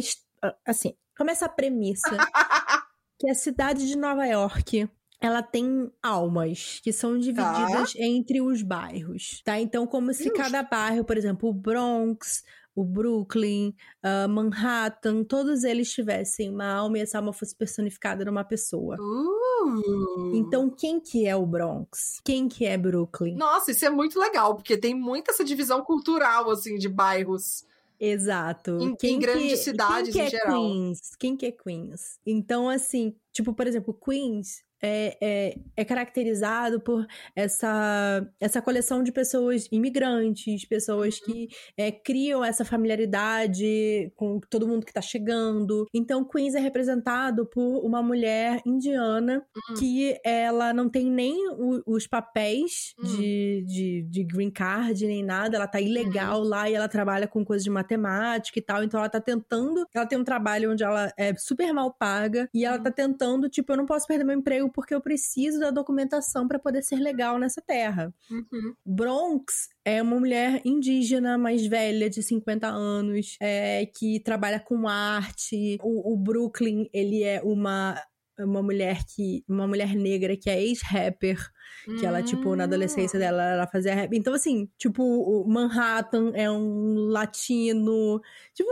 assim, começa a premissa que a cidade de Nova York ela tem almas que são divididas entre os bairros, tá? Então, como se Justo. cada bairro, por exemplo, o Bronx, o Brooklyn, ah, Manhattan, todos eles tivessem uma alma e essa alma fosse personificada numa pessoa. Uh. Então, quem que é o Bronx? Quem que é Brooklyn? Nossa, isso é muito legal, porque tem muita essa divisão cultural, assim, de bairros. Exato. Em- em quem grandes que, cidades, quem que em é geral. Queens? Quem que é Queens? Então, assim, tipo, por exemplo, Queens é, é, é caracterizado por essa, essa coleção de pessoas imigrantes, pessoas Uhum. que é, criam essa familiaridade com todo mundo que tá chegando. Então, Queens é representado por uma mulher indiana Hum. que ela não tem nem o- os papéis Hum. de, de, de green card, nem nada. Ela tá ilegal lá e ela trabalha com coisas de matemática e tal. Então ela tá tentando. Ela tem um trabalho onde ela é super mal paga e ela Hum. tá tentando, tipo, eu não posso perder meu emprego porque eu preciso da documentação pra poder ser legal nessa terra. Uhum. Bronx é uma mulher indígena mais velha, de 50 anos, é, que trabalha com arte. O, o Brooklyn, ele é uma uma mulher que. Uma mulher negra que é ex-rapper. Que ela, tipo, na adolescência dela, ela fazia rap. Então, assim, tipo, o Manhattan é um latino. Tipo,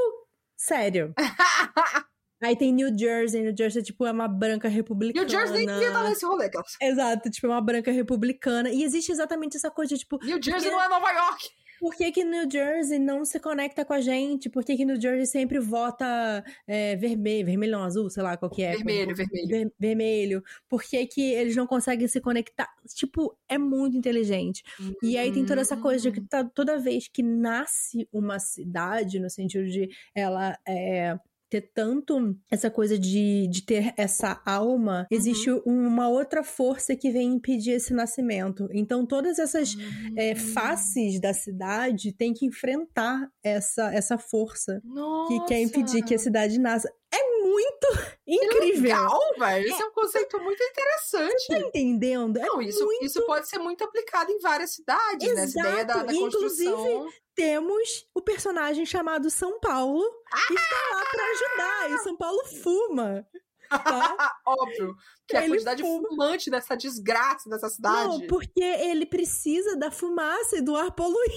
sério. Aí tem New Jersey, New Jersey, tipo, é uma branca republicana. New Jersey nem devia estar nesse rolê, Kels. Exato, tipo, é uma branca republicana. E existe exatamente essa coisa, tipo. New Jersey porque- não é Nova York! Por que, que New Jersey não se conecta com a gente? Por que, que New Jersey sempre vota é, vermelho, vermelho não, azul, sei lá qual que é. Vermelho, vermelho. Ver- vermelho. Por que, que eles não conseguem se conectar? Tipo, é muito inteligente. E aí tem toda essa coisa de que tá- toda vez que nasce uma cidade, no sentido de ela é, ter tanto essa coisa de, de ter essa alma, existe uma outra força que vem impedir esse nascimento. Então todas essas é, faces da cidade têm que enfrentar essa, essa força que quer impedir que a cidade nasça. É muito incrível. Legal, velho. Esse é um conceito muito interessante. Tá entendendo? É Não, isso, muito isso pode ser muito aplicado em várias cidades, né? Essa ideia da, Exato, da e construção. Temos o personagem chamado São Paulo que está lá pra ajudar. E São Paulo fuma. Tá? Óbvio. Que a Ele quantidade fuma. fumante dessa desgraça dessa cidade. Não, porque ele precisa da fumaça e do ar poluído.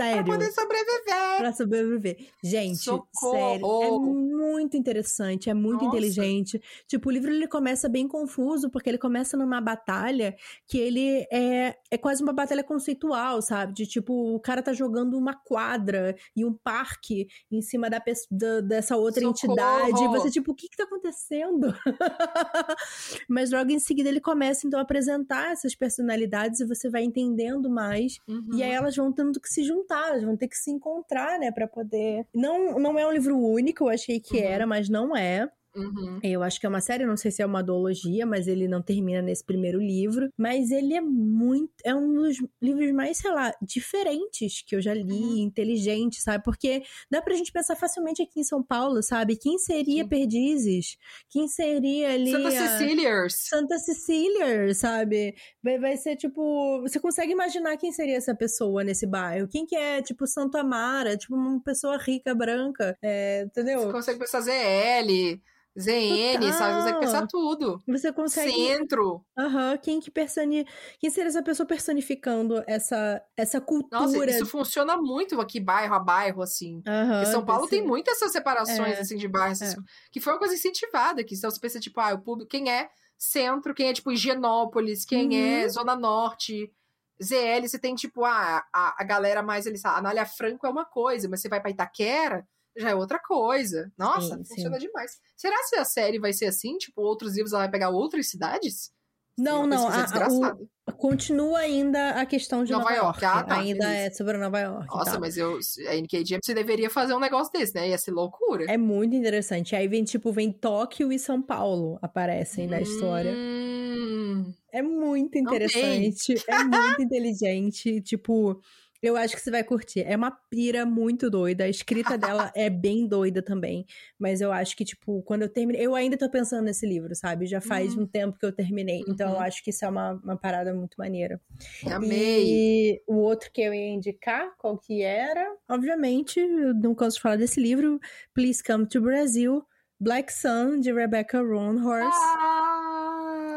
Pra Sério. poder sobreviver. Pra sobreviver. Gente, Socorro! sério, é muito interessante, é muito Nossa. inteligente. Tipo, o livro ele começa bem confuso, porque ele começa numa batalha que ele é, é quase uma batalha conceitual, sabe? De tipo, o cara tá jogando uma quadra e um parque em cima da, da- dessa outra Socorro! entidade. E você, tipo, o que que tá acontecendo? Mas logo em seguida ele começa, então, a apresentar essas personalidades e você vai entendendo mais Uhum. e aí elas vão tendo que se juntar, elas vão ter que se encontrar, né, Pra poder. Não, não é um livro único, eu achei que Uhum. era, mas não é. Uhum. Eu acho que é uma série, não sei se é uma duologia, mas ele não termina nesse primeiro livro. Mas ele é muito. É um dos livros mais, sei lá, diferentes que eu já li, Uhum. inteligente, sabe? Porque dá pra gente pensar facilmente aqui em São Paulo, sabe? Quem seria Sim. Perdizes? Quem seria ali. Santa Cecilias. Santa Cecília, sabe? Vai, vai ser tipo. Você consegue imaginar quem seria essa pessoa nesse bairro? Quem que é, tipo, Santo Amara? Tipo, uma pessoa rica, branca, é, entendeu? Você consegue pensar ZL, ZN, sabe? Você consegue pensar tudo. Você consegue. Centro. Aham, quem que personi... Quem seria essa pessoa personificando essa, essa cultura? Nossa, isso funciona muito aqui, bairro a bairro, assim. Porque São Paulo tem muitas essas separações, É, assim, de bairros. é. Que foi uma coisa incentivada aqui. Então você pensa, tipo, ah, o público, quem é centro, quem é, tipo, Higienópolis, quem Uhum. é Zona Norte. ZL, você tem, tipo, ah, a, a galera mais ali, sabe? A Anália Franco é uma coisa, mas você vai pra Itaquera, já é outra coisa. Nossa, Sim, funciona demais. Será que a série vai ser assim? Tipo, outros livros ela vai pegar outras cidades? Não, não, a- desgraçada. Continua ainda a questão de Nova Nova, York. York. Ah, tá, ainda beleza. é sobre Nova York. Nossa, mas eu, a NKG você deveria fazer um negócio desse, né? Ia ser loucura. É muito interessante. Aí vem, tipo, vem Tóquio e São Paulo aparecem na história. Hum, É muito interessante, é muito inteligente. Tipo, eu acho que você vai curtir. É uma pira muito doida. A escrita dela é bem doida também. Mas eu acho que, tipo, quando eu terminei. Eu ainda tô pensando nesse livro, sabe? Já faz Uhum. um tempo que eu terminei. Então eu Uhum. acho que isso é uma, uma parada muito maneira. amei. E o outro que eu ia indicar, qual que era? Obviamente, eu não canso de falar desse livro. Please Come to Brazil. Black Sun, de Rebecca Roanhorse. Ah,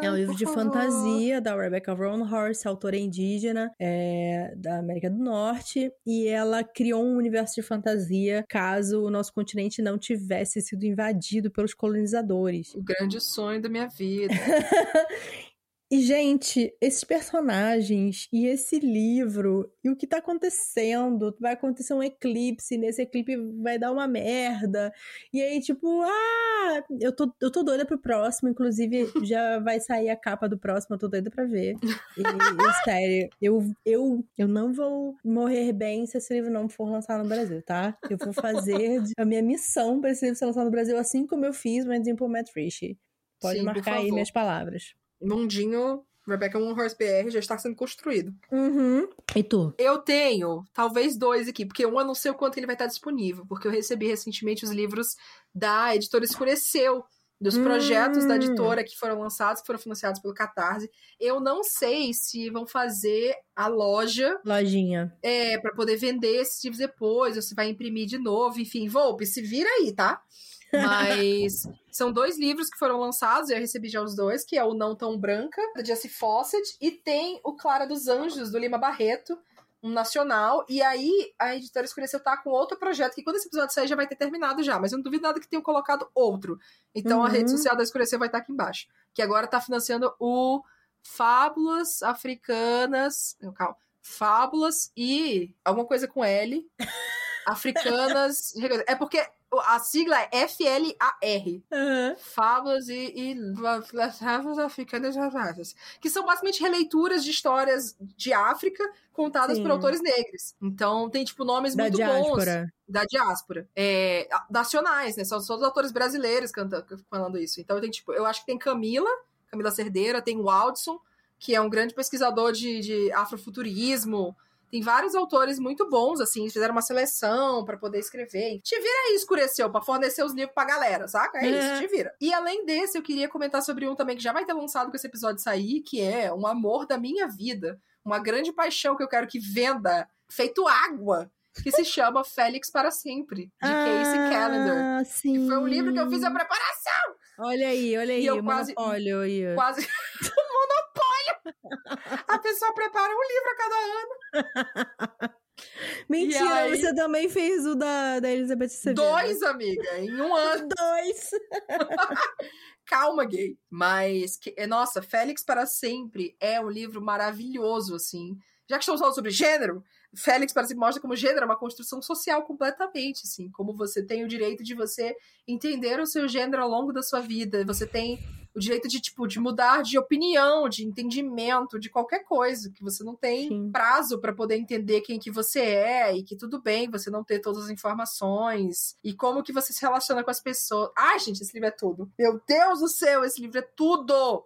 É um livro de favor. fantasia da Rebecca Roanhorse, autora indígena é, da América do Norte, e ela criou um universo de fantasia caso o nosso continente não tivesse sido invadido pelos colonizadores. O grande sonho da minha vida. E, gente, esses personagens e esse livro e o que tá acontecendo, vai acontecer um eclipse, nesse eclipse vai dar uma merda. E aí, tipo, ah, eu tô, eu tô doida pro próximo, inclusive já vai sair a capa do próximo, eu tô doida pra ver. E, e, sério, eu, eu, eu não vou morrer bem se esse livro não for lançado no Brasil, tá? Eu vou fazer a minha missão pra esse livro ser lançado no Brasil, assim como eu fiz Exemplo Matt Ritchie. Pode Sim, marcar aí minhas palavras. Mundinho Rebecca One Horse BR já está sendo construído. Uhum. E tu? Eu tenho talvez dois aqui, porque um eu não sei o quanto ele vai estar disponível, porque eu recebi recentemente os livros da editora Escureceu, dos Hum. projetos da editora que foram lançados, que foram financiados pelo Catarse. Eu não sei se vão fazer a loja Lojinha. é, para poder vender esses livros depois, ou se vai imprimir de novo, enfim, Volpe, se vira aí, tá? Mas são dois livros que foram lançados, eu recebi já os dois, que é o Não Tão Branca, da Jessie Fawcett, e tem o Clara dos Anjos, do Lima Barreto, um nacional. E aí a editora Escureceu tá com outro projeto, que quando esse episódio sair já vai ter terminado já, mas eu não duvido nada que tenham colocado outro. Então Uhum. a rede social da Escureceu vai estar aqui embaixo. Que agora tá financiando o Fábulas Africanas. não, Calma. Fábulas e alguma coisa com L. Africanas. É porque a sigla é FLAR. Aham. Fábulas e, e Africanas Raras, que são basicamente releituras de histórias de África contadas Sim. por autores negros. Então tem tipo nomes Da muito bons diáspora. da diáspora. É, nacionais, né? São todos autores brasileiros canta, falando isso. Então tem tipo, eu acho que tem Camila, Camila Cerdeira, tem o Aldson, que é um grande pesquisador de, de afrofuturismo. Tem vários autores muito bons, assim, fizeram uma seleção pra poder escrever. Te vira aí, escureceu, pra fornecer os livros pra galera, saca? É É. isso, te vira. E além desse, eu queria comentar sobre um também que já vai ter lançado com esse episódio sair, que é Um Amor da Minha Vida. Uma grande paixão que eu quero que venda, feito água, que se chama Félix para Sempre, de Casey Callender. Ah, sim. Que foi um livro que eu fiz a preparação, Olha aí, olha aí, eu o quase- monopólio aí. quase. A pessoa prepara um livro a cada ano. Mentira, aí- você também fez o da, da Elizabeth Severo. Dois, amiga, em um ano. Dois. Calma, gay. Mas, que- é, nossa, Félix para Sempre é um livro maravilhoso, assim. Já que estamos falando sobre gênero, Félix para Sempre mostra como gênero é uma construção social completamente, assim. Como você tem o direito de você entender o seu gênero ao longo da sua vida. Você tem o direito de, tipo, de mudar de opinião, de entendimento, de qualquer coisa. Que você não tem Sim. prazo para poder entender quem que você é e que tudo bem você não ter todas as informações e como que você se relaciona com as pessoas. Ai, gente, esse livro é tudo. Meu Deus do céu, esse livro é tudo!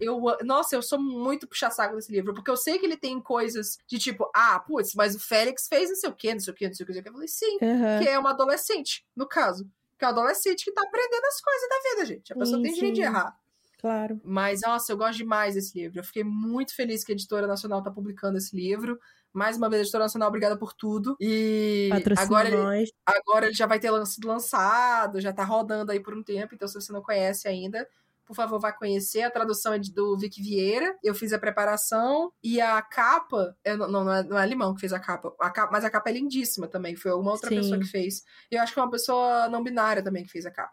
Eu, nossa, eu sou muito puxa-saco desse livro, porque eu sei que ele tem coisas de tipo, ah, putz, mas o Félix fez não sei o quê, não sei o quê, não sei o quê. não sei o quê. Eu falei, sim, Aham. que é uma adolescente, no caso. Que é um adolescente que tá aprendendo as coisas da vida, gente. A pessoa Sim, tem direito de errar. Claro. Mas, nossa, eu gosto demais desse livro. Eu fiquei muito feliz que a Editora Nacional tá publicando esse livro. Mais uma vez, Editora Nacional, obrigada por tudo. E Patrocina agora ele, agora ele já vai ter sido lançado, já tá rodando aí por um tempo. Então, se você não conhece ainda, por favor, vá conhecer. A tradução é de- do Vic Vieira. Eu fiz a preparação. E a capa. eu não, não, é, não é Limão que fez a capa, a capa. Mas a capa é lindíssima também. Foi uma outra Sim. pessoa que fez. E eu acho que é uma pessoa não binária também que fez a capa.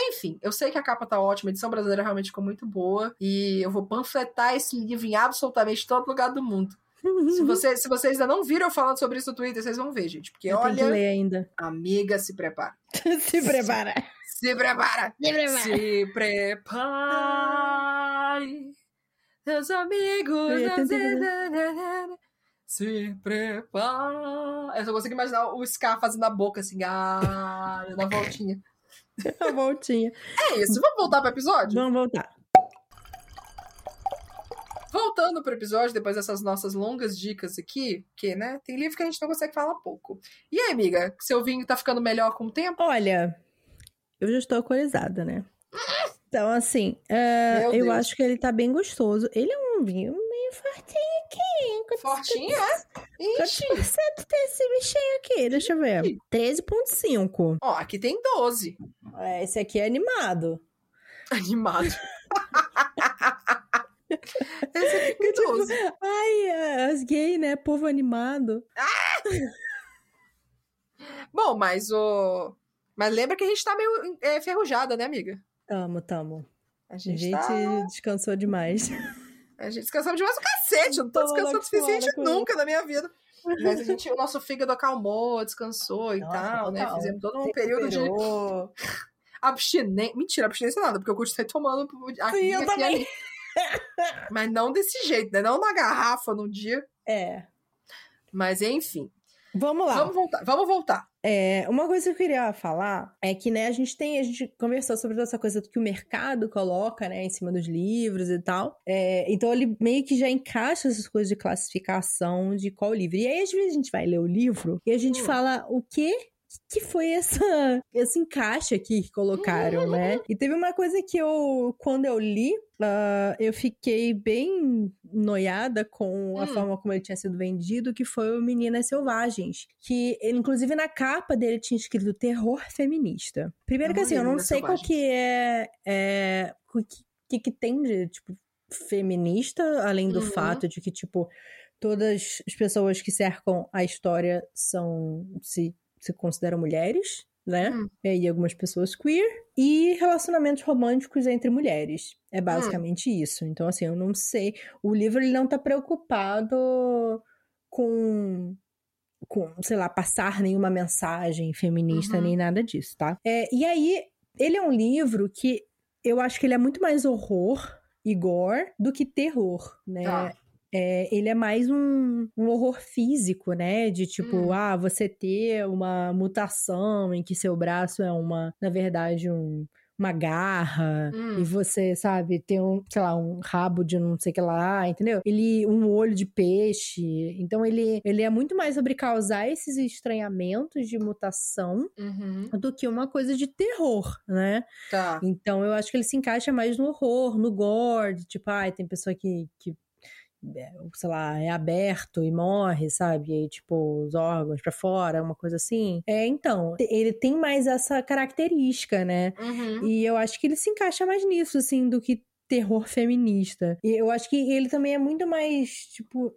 Enfim, eu sei que a capa tá ótima, a edição brasileira realmente ficou muito boa. E eu vou panfletar esse livro em absolutamente todo lugar do mundo. Se, você, se vocês ainda não viram eu falando sobre isso no Twitter, vocês vão ver, gente. Porque Eu tenho que olha, ler ainda. amiga, se prepara. Se prepara. Se prepara! Se prepara. Se prepare! Seus amigos. Se prepara! Eu só consigo imaginar o Scar fazendo a boca assim, ah, na voltinha. A voltinha. É isso, vamos voltar pro episódio? Vamos voltar. Voltando pro episódio, depois dessas nossas longas dicas aqui, que, né, tem livro que a gente não consegue falar pouco. E aí, amiga, seu vinho tá ficando melhor com o tempo? Olha, eu já estou alcoolizada, né? Então, assim, Meu eu Deus. acho que ele tá bem gostoso. Ele é um vinho meio fortinho aqui. Quantos- Fortinho, é? Quantos por cento tem esse bichinho aqui? Deixa eu ver. 13,5. Ó, aqui tem 12. É, esse aqui é animado. Animado. Esse aqui tem 12. Ai, é, as gays, né? Povo animado. Bom, mas o. Mas lembra que a gente tá meio é, ferrujada, né, amiga? Tamo, tamo. A A gente, gente tá. descansou demais. A gente descansou demais o cacete. Eu não tô Toma descansando o suficiente nunca na minha vida. Mas a gente, o nosso fígado acalmou, descansou e Nossa, tal, né? Fizemos todo um período de abstinência. Mentira, abstinência nada, porque eu continuei tomando aqui, Sim, eu aqui, também. ali. Mas não desse jeito, né? Não na garrafa num dia. É. Mas enfim. Vamos lá. Vamos voltar. Vamos voltar. É, uma coisa que eu queria falar é que, né, a gente tem, a gente conversou sobre toda essa coisa que o mercado coloca, né, em cima dos livros e tal. É, então ele meio que já encaixa essas coisas de classificação de qual livro. E aí, às vezes, a gente vai ler o livro e a gente Hum. fala o que que foi essa, esse encaixe aqui que colocaram, né? E teve uma coisa que eu, quando eu li, uh, eu fiquei bem noiada com a Hum. forma como ele tinha sido vendido, que foi o Meninas Selvagens. Que, ele, inclusive, na capa dele tinha escrito terror feminista. Primeiro que assim, eu não sei qual que é... é o que, que, que tem de, tipo, feminista, além do Uhum. fato de que, tipo, todas as pessoas que cercam a história são se, se consideram mulheres, né? Hum. E aí algumas pessoas queer e relacionamentos românticos entre mulheres. Hum. É basicamente isso. Então assim, eu não sei, o livro ele não tá preocupado com com, sei lá, passar nenhuma mensagem feminista Uhum. nem nada disso, tá? É, e aí, ele é um livro que eu acho que ele é muito mais horror e gore do que terror, né? Tá. É, ele é mais um, um horror físico, né? De tipo, Hum. ah, você ter uma mutação em que seu braço é uma, na verdade, um, uma garra, Hum. e você, sabe, ter um, sei lá, um rabo de não sei o que lá, entendeu? Ele, um olho de peixe. Então, ele, ele é muito mais sobre causar esses estranhamentos de mutação Uhum. do que uma coisa de terror, né? Tá. Então eu acho que ele se encaixa mais no horror, no gore, de, tipo, ai, tem pessoa que, que sei lá, é aberto e morre, sabe? E aí, tipo, os órgãos pra fora, uma coisa assim. É, então, ele tem mais essa característica, né? Uhum. E eu acho que ele se encaixa mais nisso, assim, do que terror feminista. E eu acho que ele também é muito mais, tipo,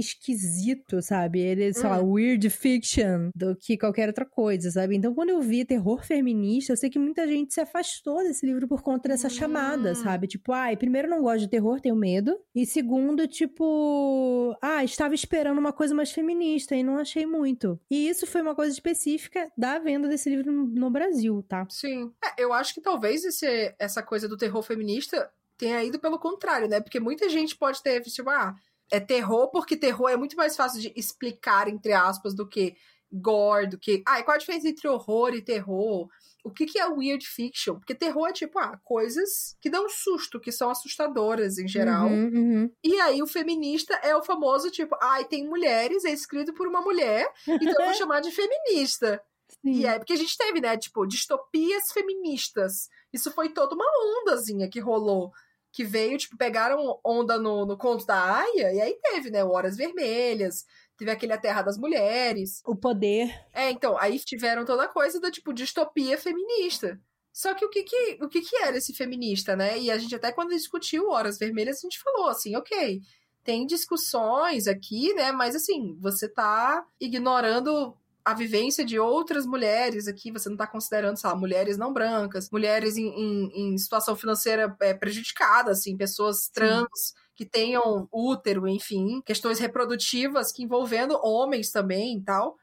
esquisito, sabe? Ele, sei lá, Hum. weird fiction do que qualquer outra coisa, sabe? Então, quando eu vi terror feminista, eu sei que muita gente se afastou desse livro por conta dessa Hum. chamada, sabe? Tipo, ai, primeiro, não gosto de terror, tenho medo. E segundo, tipo, ah, estava esperando uma coisa mais feminista e não achei muito. E isso foi uma coisa específica da venda desse livro no, no Brasil, tá? Sim. É, eu acho que talvez esse, essa coisa do terror feminista tenha ido pelo contrário, né? Porque muita gente pode ter, tipo, ah, é terror porque terror é muito mais fácil de explicar, entre aspas, do que gore, do que. Ah, e qual a diferença entre horror e terror? O que, que é weird fiction? Porque terror é tipo, ah, coisas que dão susto, que são assustadoras em geral. Uhum, uhum. E aí o feminista é o famoso tipo, ai, tem mulheres, é escrito por uma mulher, então eu vou chamar de feminista. Sim. E é porque a gente teve, né, tipo, distopias feministas. Isso foi toda uma ondazinha que rolou. Que veio, tipo, pegaram onda no, no conto da Aya, e aí teve, né, Horas Vermelhas, teve aquele A Terra das Mulheres. O poder. É, então, aí tiveram toda a coisa da, tipo, distopia feminista. Só que o que que, o que que era esse feminista, né? E a gente até quando discutiu Horas Vermelhas, a gente falou assim, ok, tem discussões aqui, né? Mas assim, você tá ignorando a vivência de outras mulheres aqui, você não tá considerando, sei lá, mulheres não brancas, mulheres em, em, em situação financeira é, prejudicada, assim, pessoas trans que tenham útero, enfim, questões reprodutivas que envolvendo homens também e tal.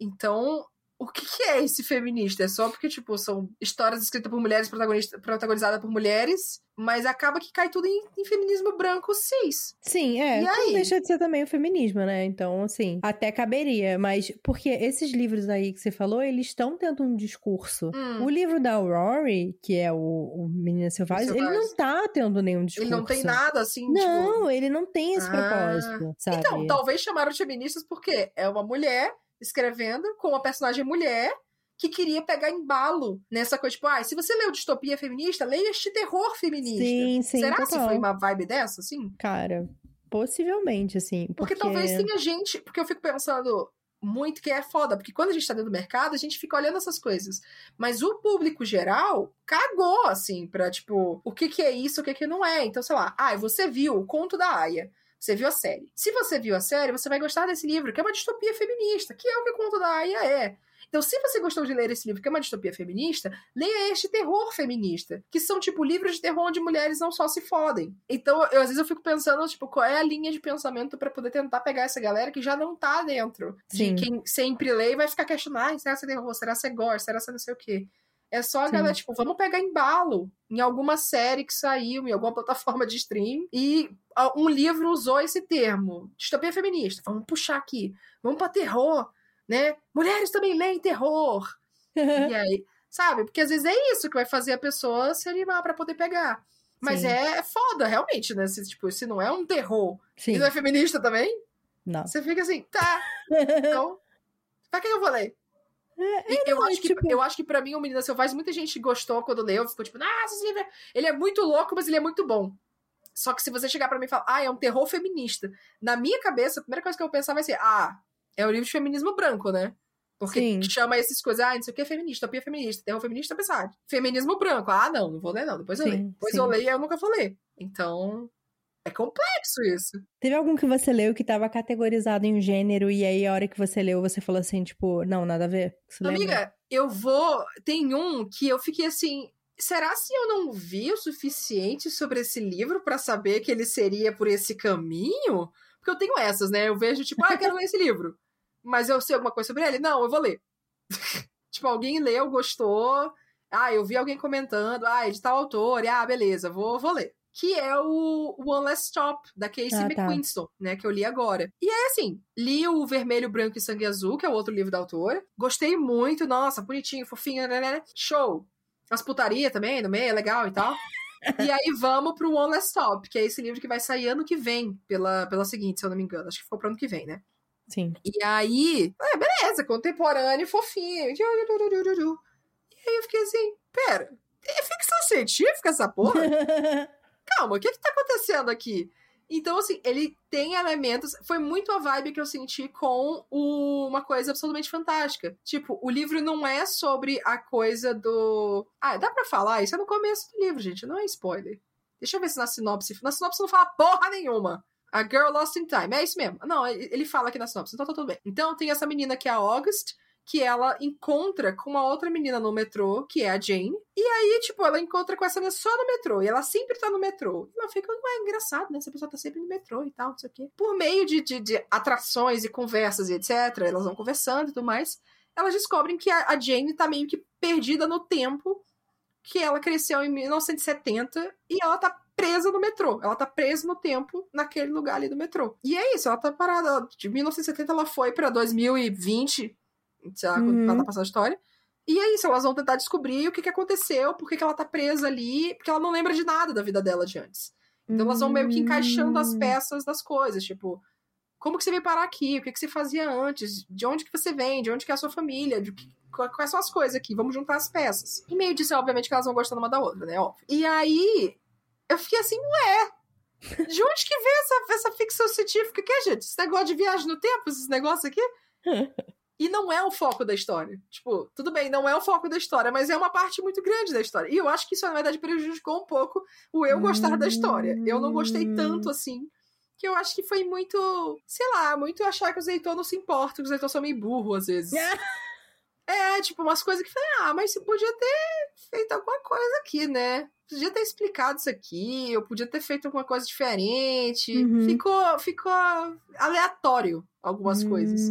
Então, o que, que é esse feminista? É só porque, tipo, são histórias escritas por mulheres, protagonizadas por mulheres, mas acaba que cai tudo em, em feminismo branco cis. Sim, é. E Não aí? deixa de ser também o feminismo, né? Então, assim, até caberia. Mas, porque esses livros aí que você falou, eles estão tendo um discurso. Hum. O livro da Rory, que é o, o Menina Selvagem, ele Selvagem. não tá tendo nenhum discurso. Ele não tem nada assim, tipo. Não, ele não tem esse Ah. propósito, sabe? Então, talvez chamaram de feministas porque é uma mulher escrevendo com uma personagem mulher que queria pegar embalo nessa coisa, tipo, ah, se você leu distopia feminista, leia este terror feminista. Sim, sim, Será que foi uma vibe dessa, assim? Cara, possivelmente, assim. Porque, Porque, talvez tenha gente. Porque eu fico pensando muito que é foda. Porque quando a gente tá dentro do mercado, a gente fica olhando essas coisas. Mas o público geral cagou, assim, pra, tipo, o que que é isso, o que que não é. Então, sei lá, ah, você viu o conto da Aya. Você viu a série. Se você viu a série, você vai gostar desse livro, que é uma distopia feminista, que é o que o conto da Aya é. Então, se você gostou de ler esse livro, que é uma distopia feminista, leia este terror feminista, que são, tipo, livros de terror onde mulheres não só se fodem. Então, eu, às vezes eu fico pensando, tipo, qual é a linha de pensamento pra poder tentar pegar essa galera que já não tá dentro Sim. de quem sempre lê e vai ficar questionando, "Ai, será que é terror, será que é gore, será que é não sei o quê. É só a Sim. galera, tipo, vamos pegar embalo em alguma série que saiu, em alguma plataforma de stream, e ah, um livro usou esse termo, distopia feminista. Vamos puxar aqui, vamos pra terror, né? Mulheres também leem terror. E aí, sabe? Porque às vezes é isso que vai fazer a pessoa se animar pra poder pegar. Mas Sim. é foda, realmente, né? Se, tipo, se não é um terror Sim. e não é feminista também, Não. você fica assim, tá, então, pra que eu vou ler? É, eu, não, acho que, tipo- eu acho que pra mim o Menina Selvagem, muita gente gostou quando leu, ficou tipo, nossa, esse livro é- ele é muito louco, mas ele é muito bom. Só que se você chegar pra mim e falar, ah, é um terror feminista, na minha cabeça, a primeira coisa que eu vou pensar vai ser, ah, é um livro de feminismo branco, né? Porque Sim. chama essas coisas, ah, não sei o que é feminista, utopia feminista, terror feminista, pensar, feminismo branco. Ah, não, não vou ler não, depois eu Sim, leio. Depois sim. eu leio e eu nunca vou ler. Então, é complexo isso. Teve algum que você leu que tava categorizado em um gênero e aí a hora que você leu você falou assim, tipo, não, nada a ver? Você lembra? Amiga, eu vou. Tem um que eu fiquei assim. Será se eu não vi o suficiente sobre esse livro pra saber que ele seria por esse caminho? Porque eu tenho essas, né? Eu vejo, tipo, ah, eu quero ler esse livro. Mas eu sei alguma coisa sobre ele? Não, eu vou ler. tipo, alguém leu, gostou. Ah, eu vi alguém comentando. Ah, é de tal autor. Ah, beleza, vou, vou ler. Que é o One Last Stop, da Casey Ah, tá. McQuiston, né? Que eu li agora. E é assim, li o Vermelho, Branco e Sangue Azul, que é o outro livro da autora. Gostei muito, nossa, bonitinho, fofinho, né, né, né. Show. As putaria também no meio, é legal e tal. e aí vamos pro One Last Stop, que é esse livro que vai sair ano que vem, pela, pela seguinte, se eu não me engano. Acho que ficou pro ano que vem, né? Sim. E aí, é, beleza, contemporâneo, fofinho. E aí eu fiquei assim, pera, é ficção científica essa porra? Calma, o que que tá acontecendo aqui? Então, assim, ele tem elementos. Foi muito a vibe que eu senti com o- uma coisa absolutamente fantástica. Tipo, o livro não é sobre a coisa do. Ah, dá pra falar? Isso é no começo do livro, gente, não é spoiler. Deixa eu ver se na sinopse. Na sinopse não fala porra nenhuma. A Girl Lost in Time. É isso mesmo. Não, ele fala aqui na sinopse, então tá tudo bem. Então tem essa menina que é a August, que ela encontra com uma outra menina no metrô, que é a Jane. E aí, tipo, ela encontra com essa menina só no metrô. E ela sempre tá no metrô. E ela fica, ué, engraçado, né? Essa pessoa tá sempre no metrô e tal, não sei o quê. Por meio de, de, de atrações e conversas e etc., elas vão conversando e tudo mais. Elas descobrem que a, a Jane tá meio que perdida no tempo que ela cresceu em 1970 e ela tá presa no metrô. Ela tá presa no tempo naquele lugar ali do metrô. E é isso, ela tá parada. De 1970 ela foi pra 2020, sei lá, quando Uhum. ela tá passando a história. E é isso, elas vão tentar descobrir o que, que aconteceu, por que, que ela tá presa ali, porque ela não lembra de nada da vida dela de antes. Então elas vão meio que encaixando as Hum. peças das coisas, tipo, como que você veio parar aqui? O que, que você fazia antes? De onde que você vem? De onde que é a sua família? De que- qu- quais são as coisas aqui? Vamos juntar as peças. E meio disso, obviamente, que elas vão gostando uma da outra, né? Óbvio. E aí, eu fiquei assim, ué, de onde que vem essa, essa ficção científica aqui, gente? Esse negócio de viagem no tempo, esses negócios aqui? E não é o foco da história. Tipo, tudo bem, não é o foco da história, mas é uma parte muito grande da história. E eu acho que isso, na verdade, prejudicou um pouco o eu gostar da história. Eu não gostei tanto assim. Que eu acho que foi muito, sei lá, muito achar que o Zeitor não se importa, que o Zeitor são meio burro às vezes. É, tipo, umas coisas que falei, ah, mas você podia ter feito alguma coisa aqui, né? Podia ter explicado isso aqui, eu podia ter feito alguma coisa diferente. Uhum. Ficou, ficou aleatório algumas coisas.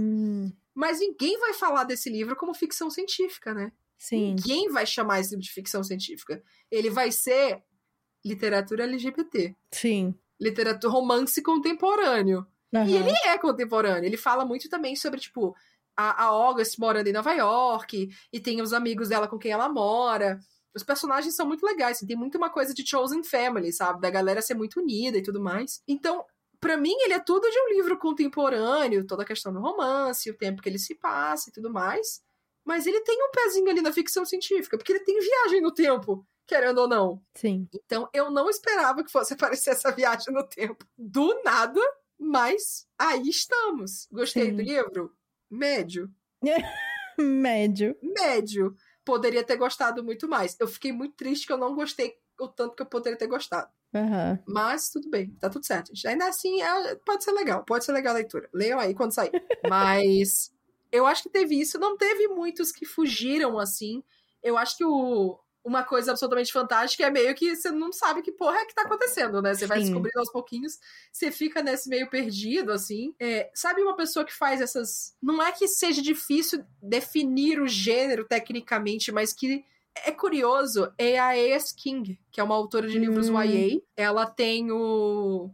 Mas ninguém vai falar desse livro como ficção científica, né? Sim. Ninguém vai chamar esse livro de ficção científica. Ele vai ser literatura LGBT, Sim. literatura romance contemporâneo. Aham. E ele é contemporâneo. Ele fala muito também sobre, tipo, a, a August morando em Nova York e tem os amigos dela com quem ela mora. Os personagens são muito legais. assim, Tem muito uma coisa de Chosen Family, sabe? Da galera ser muito unida e tudo mais. Então, pra mim, ele é tudo de um livro contemporâneo, toda a questão do romance, o tempo que ele se passa e tudo mais. Mas ele tem um pezinho ali na ficção científica, porque ele tem viagem no tempo, querendo ou não. Sim. Então, eu não esperava que fosse aparecer essa viagem no tempo do nada, mas aí estamos. Gostei Sim. do livro? Médio. Médio. Médio. Poderia ter gostado muito mais. Eu fiquei muito triste que eu não gostei o tanto que eu poderia ter gostado. Aham. Mas tudo bem, tá tudo certo. Ainda assim, é- pode ser legal, pode ser legal a leitura. Leiam aí quando sair. Mas eu acho que teve isso. Não teve muitos que fugiram assim. Eu acho que o, uma coisa absolutamente fantástica é meio que você não sabe que porra é que tá acontecendo, né? Você vai Sim. descobrindo aos pouquinhos, você fica nesse meio perdido, assim. É, sabe uma pessoa que faz essas. Não é que seja difícil definir o gênero tecnicamente, mas que é curioso, é a A.S. King, que é uma autora de livros Hum. YA. Ela tem o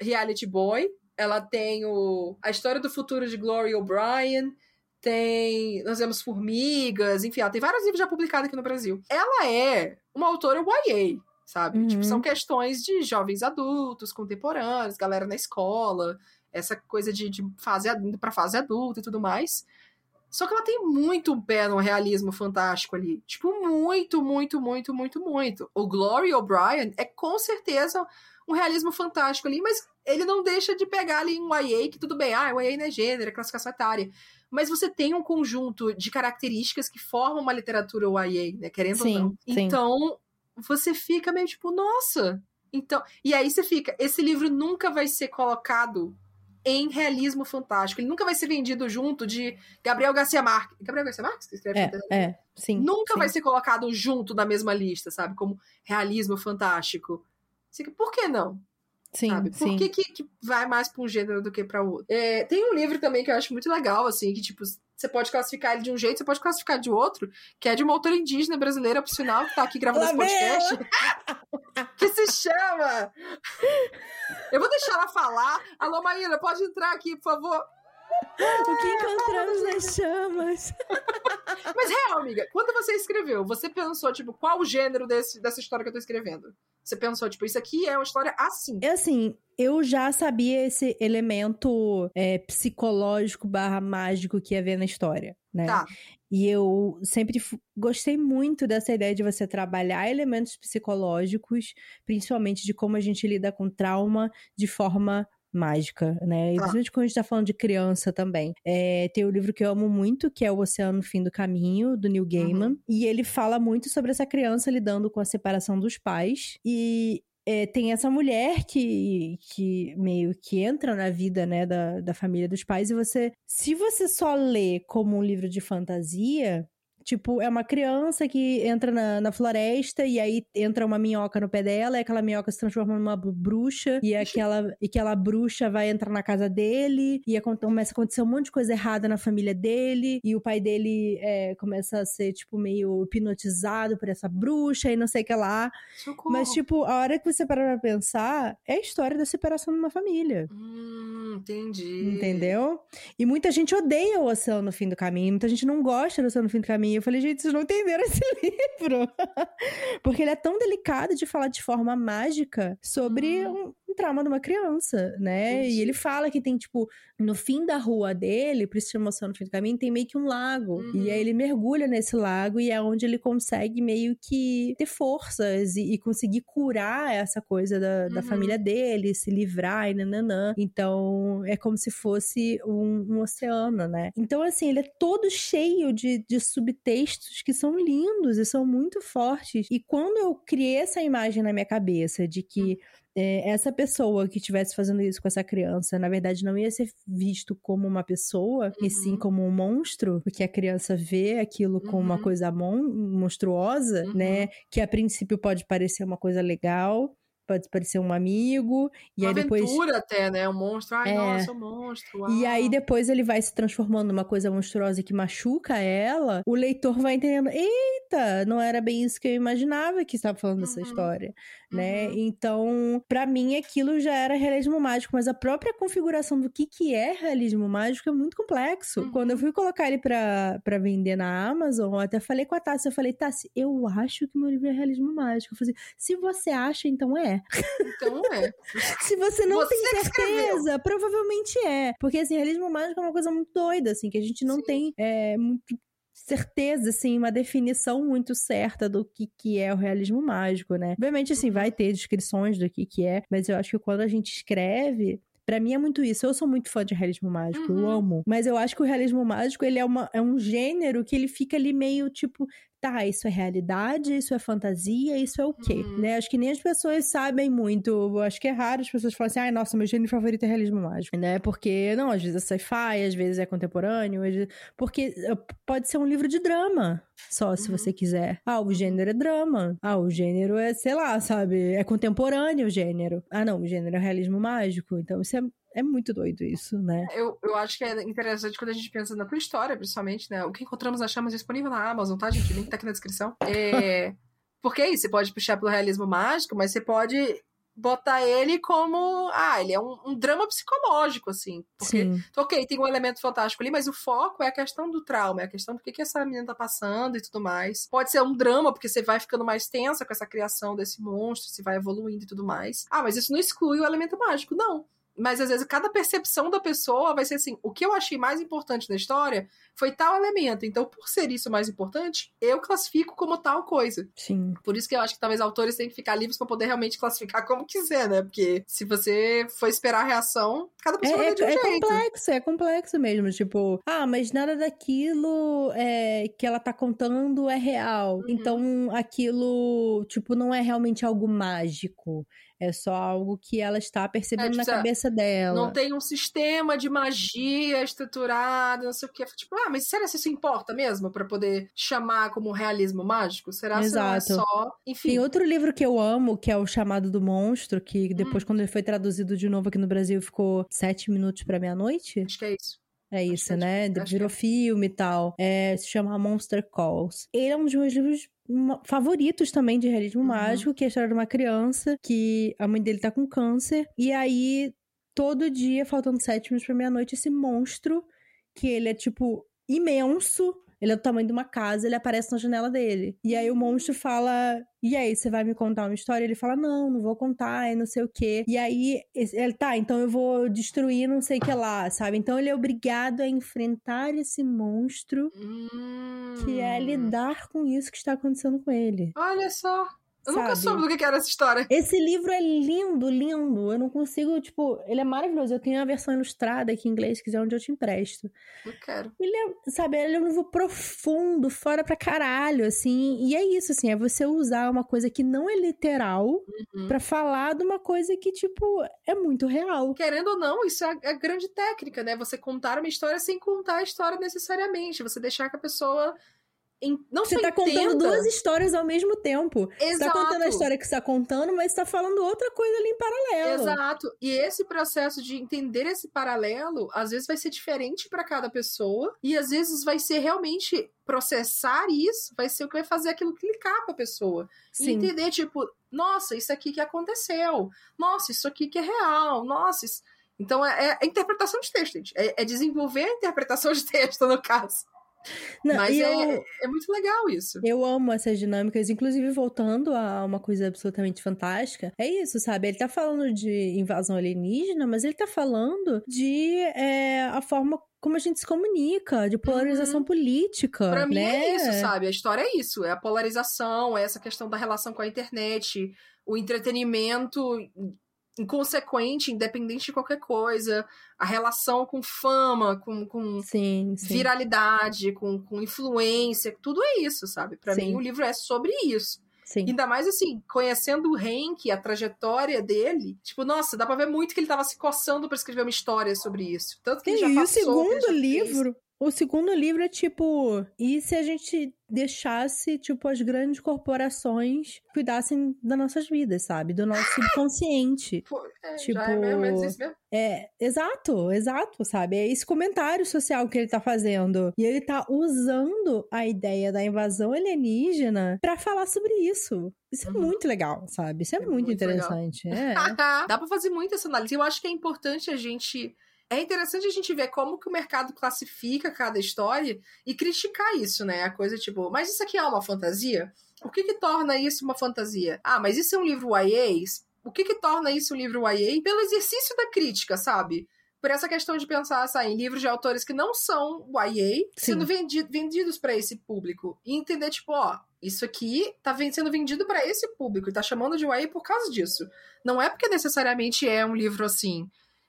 Reality Boy, ela tem o A História do Futuro de Gloria O'Brien, tem Nós Vemos Formigas, enfim, ela tem vários livros já publicados aqui no Brasil. Ela é uma autora YA, sabe? Uhum. Tipo, são questões de jovens adultos, contemporâneos, galera na escola, essa coisa de, de fase indo pra fase adulta e tudo mais. Só que ela tem muito um pé no realismo fantástico ali. Tipo, muito, muito, muito, muito, muito. O Glory O'Brien é com certeza um realismo fantástico ali, mas ele não deixa de pegar ali um YA, que tudo bem, ah, o YA não é gênero, é classificação etária. Mas você tem um conjunto de características que formam uma literatura YA, né? Querendo Sim, ou não. sim. Então, você fica meio tipo, nossa. Então, e aí você fica, esse livro nunca vai ser colocado em realismo fantástico. Ele nunca vai ser vendido junto de Gabriel Garcia Marques. Gabriel Garcia Marques que escreve É, é, sim. Nunca sim. vai ser colocado junto na mesma lista, sabe? Como realismo fantástico. Por que não? Sim, sabe? Por sim. que, que, vai mais pra um gênero do que pra outro? É, tem um livro também que eu acho muito legal, assim, que, tipo, você pode classificar ele de um jeito, você pode classificar de outro, que é de uma autora indígena brasileira, por sinal, que tá aqui gravando esse podcast, que se chama... Eu vou deixar ela falar. Alô, Maíra, pode entrar aqui, por favor. O que encontramos nas chamas? Mas, real, amiga, quando você escreveu, você pensou, tipo, qual o gênero desse, dessa história que eu tô escrevendo? Você pensou, tipo, isso aqui é uma história assim. É assim, eu já sabia esse elemento é, psicológico barra mágico que ia ver na história, né? Tá. E eu sempre gostei muito dessa ideia de você trabalhar elementos psicológicos, principalmente de como a gente lida com trauma de forma mágica, né? E Tá. principalmente quando a gente tá falando de criança também. É, tem o livro que eu amo muito, que é O Oceano no Fim do Caminho, do Neil Gaiman. E ele fala muito sobre essa criança lidando com a separação dos pais. E é, tem essa mulher que, que meio que entra na vida, né, da, da família dos pais, e você. Se você só lê como um livro de fantasia. Tipo, é uma criança que entra na, na floresta e aí entra uma minhoca no pé dela, e aquela minhoca se transforma numa bruxa, e aquela, e aquela bruxa vai entrar na casa dele, e começa a acontecer um monte de coisa errada na família dele, e o pai dele é, começa a ser, tipo, meio hipnotizado por essa bruxa e não sei o que lá. Socorro. Mas, tipo, a hora que você parar pra pensar, é a história da separação de uma família. Hum, entendi. Entendeu? E muita gente odeia o Oceano no Fim do Caminho, muita gente não gosta do Oceano no Fim do Caminho. Eu falei, gente, vocês não entenderam esse livro. Porque ele é tão delicado de falar de forma mágica sobre Hum. Um, um trauma de uma criança, né? E ele fala que tem, tipo, no fim da rua dele, por isso chama no Fim do Caminho, tem meio que um lago. Uhum. E aí ele mergulha nesse lago e é onde ele consegue meio que ter forças e, e conseguir curar essa coisa da, da Uhum. família dele, se livrar e nananã. Então, é como se fosse um, um oceano, né? Então, assim, ele é todo cheio de, de subtextos que são lindos e são muito fortes. E quando eu criei essa imagem na minha cabeça de que é, essa pessoa que estivesse fazendo isso com essa criança, na verdade, não ia ser visto como uma pessoa, e sim Uhum. como um monstro, porque a criança vê aquilo como uma Uhum. coisa mon monstruosa, Uhum. né? Que a princípio pode parecer uma coisa legal, pode parecer um amigo, e Uma aí depois. aventura até, né? Um monstro. Ai, É. nossa, um monstro. E uau. aí depois ele vai se transformando numa coisa monstruosa que machuca ela, o leitor vai entendendo, eita, não era bem isso que eu imaginava que estava falando dessa Uhum. história, né? Uhum. Então, pra mim aquilo já era realismo mágico, mas a própria configuração do que que é realismo mágico é muito complexo. Uhum. Quando eu fui colocar ele pra, pra vender na Amazon, eu até falei com a Tassi, eu falei, Tassi, eu acho que meu livro é realismo mágico. Eu falei, assim, se você acha, então é. Então é. Se você não Você tem que escreveu. certeza, provavelmente é. Porque, assim, realismo mágico é uma coisa muito doida, assim, que a gente não Sim. tem é, muito certeza, assim, uma definição muito certa do que, que é o realismo mágico, né? Obviamente, assim, vai ter descrições do que que é, mas eu acho que quando a gente escreve... Pra mim é muito isso. Eu sou muito fã de realismo mágico, eu Uhum. amo. Mas eu acho que o realismo mágico, ele é, uma, é um gênero que ele fica ali meio, tipo... Tá, isso é realidade, isso é fantasia, isso é o quê? Uhum. Né? Acho que nem as pessoas sabem muito. Acho que é raro as pessoas falarem assim, ai, nossa, meu gênero favorito é realismo mágico, né? Porque, não, às vezes é sci-fi, às vezes é contemporâneo, às vezes... porque eh, pode ser um livro de drama, só se Uhum. você quiser. Ah, o gênero é drama. Ah, o gênero é, sei lá, sabe? É contemporâneo o gênero. Ah, não, o gênero é realismo mágico. Então, isso é, é muito doido isso, né? Eu, eu acho que é interessante quando a gente pensa na tua história, principalmente, né? O que encontramos nas chamas disponível na Amazon, tá, gente? O link tá aqui na descrição. É... Porque é isso, você pode puxar pelo realismo mágico, mas você pode botar ele como. Ah, ele é um, um drama psicológico, assim. Porque, Sim. ok, tem um elemento fantástico ali, mas o foco é a questão do trauma, é a questão do que, que essa menina tá passando e tudo mais. Pode ser um drama, porque você vai ficando mais tensa com essa criação desse monstro, se vai evoluindo e tudo mais. Ah, mas isso não exclui o elemento mágico, não. Mas às vezes cada percepção da pessoa vai ser assim: o que eu achei mais importante na história foi tal elemento. Então, por ser isso mais importante, eu classifico como tal coisa. Sim. Por isso que eu acho que talvez autores tenham que ficar livres para poder realmente classificar como quiser, né? Porque se você for esperar a reação, cada pessoa é, vai de um é, jeito. É complexo, é complexo mesmo. Tipo, ah, mas nada daquilo é, que ela tá contando é real. Uhum. Então, aquilo, tipo, não é realmente algo mágico. É só algo que ela está percebendo É, na tipo, cabeça dela. Não tem um sistema de magia estruturado, não sei o que. Tipo, ah, mas será que isso importa mesmo para poder chamar como realismo mágico? Será que é só. Enfim. Tem outro livro que eu amo, que é o Chamado do Monstro, que depois, quando ele foi traduzido de novo aqui no Brasil, ficou sete minutos para meia-noite. Acho que é isso. É isso, que é né? tipo- acho Virou que filme e tal. É, se chama Monster Calls. Ele é um dos meus livros favoritos também de realismo Uhum. mágico, que é a história de uma criança que a mãe dele tá com câncer. E aí, todo dia, faltando sete minutos pra meia-noite, esse monstro, que ele é tipo imenso. Ele é do tamanho de uma casa, ele aparece na janela dele. E aí o monstro fala: E aí, você vai me contar uma história? Ele fala: Não, não vou contar, e não sei o quê. E aí, ele tá, então eu vou destruir não sei o que lá, sabe? Então ele é obrigado a enfrentar esse monstro que é Hum. lidar com isso que está acontecendo com ele. Olha só. Eu nunca Sabe? soube do que era essa história. Esse livro é lindo, lindo. Eu não consigo, tipo, ele é maravilhoso. Eu tenho a versão ilustrada aqui em inglês, se quiser, onde eu te empresto. Eu quero. Ele é, sabe, ele é um livro profundo, fora pra caralho, assim. E é isso, assim, é você usar uma coisa que não é literal Uhum. pra falar de uma coisa que, tipo, é muito real. Querendo ou não, isso é a, a grande técnica, né? Você contar uma história sem contar a história necessariamente. Você deixar que a pessoa. Não Você tá contando duas histórias ao mesmo tempo. Você tá Exato. contando a história que você tá contando, mas você tá falando outra coisa ali em paralelo. Exato. E esse processo de entender esse paralelo, às vezes vai ser diferente para cada pessoa, e às vezes vai ser realmente processar isso, vai ser o que vai fazer aquilo clicar pra pessoa. E Sim. entender, tipo, nossa, isso aqui que aconteceu. Nossa, isso aqui que é real. Nossa, isso... Então é, é a interpretação de texto, gente. É, é desenvolver a interpretação de texto, no caso. Não, Mas é, eu, é muito legal isso. eu amo essas dinâmicas, inclusive voltando a uma coisa absolutamente fantástica. É isso, sabe? Ele tá falando de invasão alienígena, mas ele tá falando de é, a forma como a gente se comunica, de polarização política. Uhum. Pra mim né? é isso, sabe? A história é isso. É a polarização, é essa questão da relação com a internet, o entretenimento inconsequente, independente de qualquer coisa, a relação com fama, com, com Sim, sim. viralidade, com, com influência, tudo é isso, sabe? Pra Sim. mim o livro é sobre isso. sim. Ainda mais assim, conhecendo o Henk, a trajetória dele, tipo, nossa, dá pra ver muito que ele tava se coçando pra escrever uma história sobre isso. Tanto que ele já e o passou, que ele segundo já fez. O segundo livro é tipo, e se a gente deixasse, tipo, as grandes corporações cuidassem das nossas vidas, sabe? Do nosso subconsciente. Pô, é, Tipo, é mais ou menos isso mesmo. É, exato, exato, sabe? É esse comentário social que ele tá fazendo. E ele tá usando a ideia da invasão alienígena pra falar sobre isso. Isso é Uhum. muito legal, sabe? Isso é, É muito, muito interessante. É. Dá pra fazer muito essa análise. Eu acho que é importante a gente. É interessante a gente ver como que o mercado classifica cada história e criticar isso, né? A coisa tipo, mas isso aqui é uma fantasia? O que que torna isso uma fantasia? Ah, mas isso é um livro YA? O que que torna isso um livro YA? Pelo exercício da crítica, sabe? Por essa questão de pensar assim, em livros de autores que não são YA sendo vendi vendidos para esse público. E entender, tipo, ó, isso aqui tá sendo vendido para esse público e tá chamando de YA por causa disso. Não é porque necessariamente é um livro assim.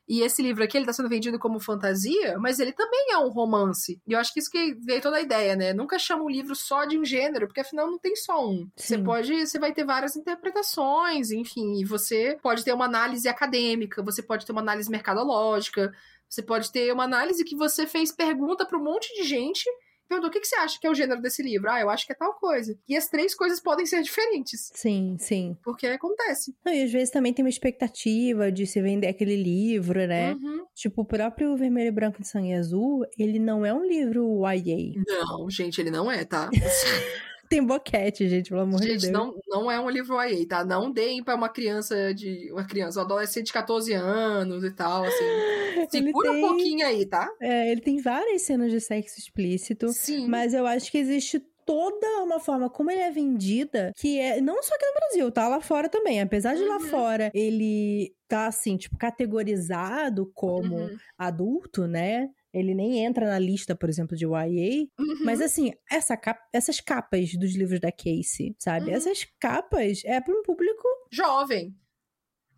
E esse livro aqui, ele tá sendo vendido como fantasia, mas ele também é um romance. E eu acho que isso que veio toda a ideia, né? Nunca chama um livro só de um gênero, porque afinal não tem só um. Você Sim. pode, você vai ter várias interpretações, enfim, e você pode ter uma análise acadêmica, você pode ter uma análise mercadológica, você pode ter uma análise que você fez pergunta para um monte de gente perguntou: o que, que você acha que é o gênero desse livro? Ah, eu acho que é tal coisa. E as três coisas podem ser diferentes, Sim, sim. porque acontece. Não, e às vezes também tem uma expectativa de se vender aquele livro, né? Uhum. Tipo, o próprio Vermelho, Branco de Sangue Azul, ele não é um livro YA. Não, gente, ele não é, tá? Tem boquete, gente, pelo amor de Gente, Deus. não, não é um livro YA, tá? Não deem pra uma criança de. Uma criança, um adolescente de 14 anos e tal, assim. Segura um tem- pouquinho aí, tá? É, ele tem várias cenas de sexo explícito, Sim. mas eu acho que existe toda uma forma como ele é vendida, que é não só aqui no Brasil, tá lá fora também. Apesar de lá Uhum. fora ele tá assim, tipo, categorizado como Uhum. adulto, né? Ele nem entra na lista, por exemplo, de YA. Uhum. Mas assim, essa cap- essas capas dos livros da Casey, sabe? Uhum. Essas capas é para um público. jovem.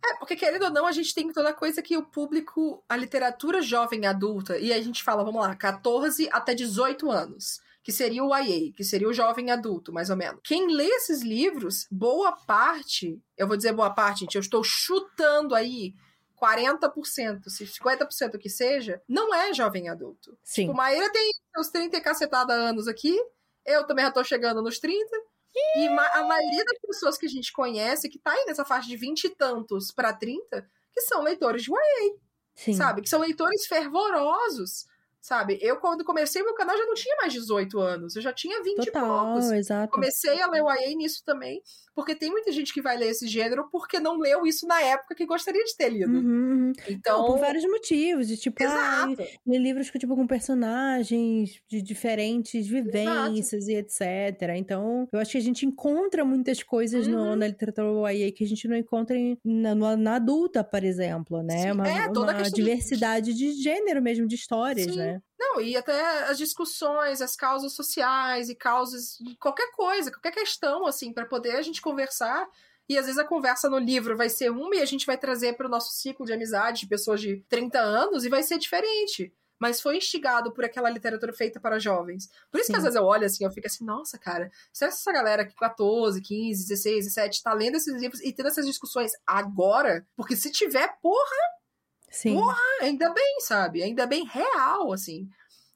É, porque querendo ou não, a gente tem toda coisa que o público, a literatura jovem adulta, e a gente fala, vamos lá, 14 até 18 anos, que seria o YA, que seria o jovem adulto, mais ou menos. Quem lê esses livros, boa parte, eu vou dizer boa parte, gente, eu estou chutando aí 40%, se 50% que seja, não é jovem adulto. Sim. Tipo, Maíra tem seus 30 e cacetada anos aqui, eu também já tô chegando nos 30. E a maioria das pessoas que a gente conhece, que tá aí nessa faixa de 20 e tantos pra 30, que são leitores de YA, Sim. sabe? Que são leitores fervorosos, sabe? Eu, quando comecei meu canal, já não tinha mais 18 anos, eu já tinha 20 e Total, poucos. exato. Comecei a ler YA nisso também, porque tem muita gente que vai ler esse gênero porque não leu isso na época que gostaria de ter lido. Uhum, uhum. Então, Não, por vários motivos, de tipo, ah, exato. ler livros com, tipo, com personagens de diferentes vivências e etc. Então, eu acho que a gente encontra muitas coisas no- Uhum. na literatura YA que a gente não encontra em- na, no- na adulta, por exemplo, né? Sim, Uma, é, toda a uma questão de- diversidade de gênero mesmo, de histórias, Sim. né? Não, e até as discussões, as causas sociais e causas de qualquer coisa, qualquer questão, assim, para poder a gente conversar. E às vezes a conversa no livro vai ser uma e a gente vai trazer para o nosso ciclo de amizade de pessoas de 30 anos e vai ser diferente. Mas foi instigado por aquela literatura feita para jovens. Por isso que Sim. às vezes eu olho assim, eu fico assim, nossa, cara, que essa galera que 14, 15, 16, 17 tá lendo esses livros e tendo essas discussões agora? Porque se tiver, porra, Sim. Porra! ainda bem, sabe? Ainda bem real, assim.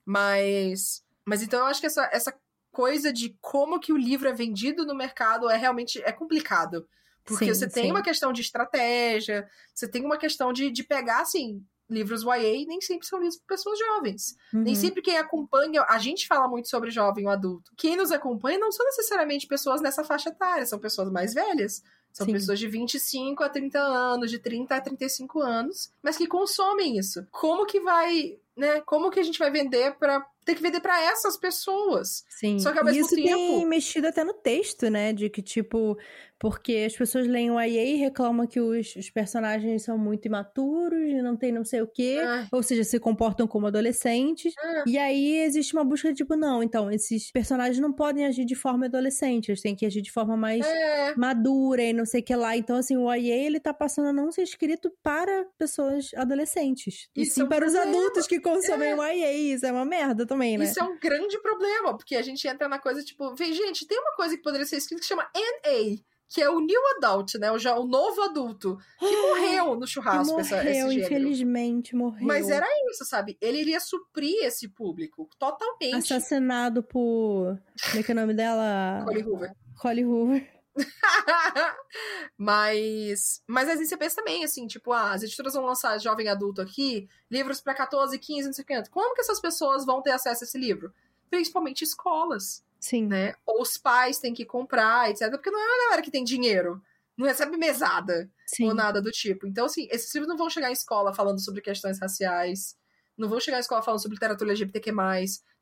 Mas. Mas então eu acho que essa, essa coisa de como que o livro é vendido no mercado é realmente é complicado. Porque Sim, você tem sim. uma questão de estratégia, você tem uma questão de, de pegar, assim, livros YA nem sempre são lidos por pessoas jovens. Nem Uhum. sempre quem acompanha. A gente fala muito sobre jovem ou adulto. Quem nos acompanha não são necessariamente pessoas nessa faixa etária, são pessoas mais velhas. São Sim. pessoas de 25 a 30 anos, de 30 a 35 anos, mas que consomem isso. Como que vai, né? Como que a gente vai vender para ter que vender para essas pessoas? Sim. Só que ao E mesmo isso tem tempo- mexido até no texto, né? De que, tipo, porque as pessoas leem o YA e reclamam que os, os personagens são muito imaturos e não tem não sei o quê. Ou seja, se comportam como adolescentes. ah, E aí existe uma busca de, tipo, não, então, esses personagens não podem agir de forma adolescente, eles têm que agir de forma mais é, madura e não sei o que lá. Então, assim, o YA, ele tá passando a não ser escrito para pessoas adolescentes. E Isso sim é um para os adultos que consomem o YA. Isso é uma merda também, né? Isso é um grande problema, porque a gente entra na coisa, tipo, vem, gente, tem uma coisa que poderia ser escrita que chama NA, que é o New Adult, né? O, já, o novo adulto, que morreu no churrasco, essa, esse morreu, gênero. infelizmente morreu. Mas era isso, sabe? Ele iria suprir esse público totalmente. Assassinado por... Como é que é o nome dela? Colin Hoover. Holly Hoover. mas, mas às vezes você pensa também, assim, tipo, ah, as editoras vão lançar jovem adulto aqui, livros pra 14, 15, não sei o que. Como que essas pessoas vão ter acesso a esse livro? Principalmente escolas, Sim. né? Ou os pais têm que comprar, etc. Porque não é uma galera que tem dinheiro. Não recebe mesada Sim. ou nada do tipo. Então, assim, esses livros não vão chegar em escola falando sobre questões raciais. Não vão chegar em escola falando sobre literatura LGBTQ+.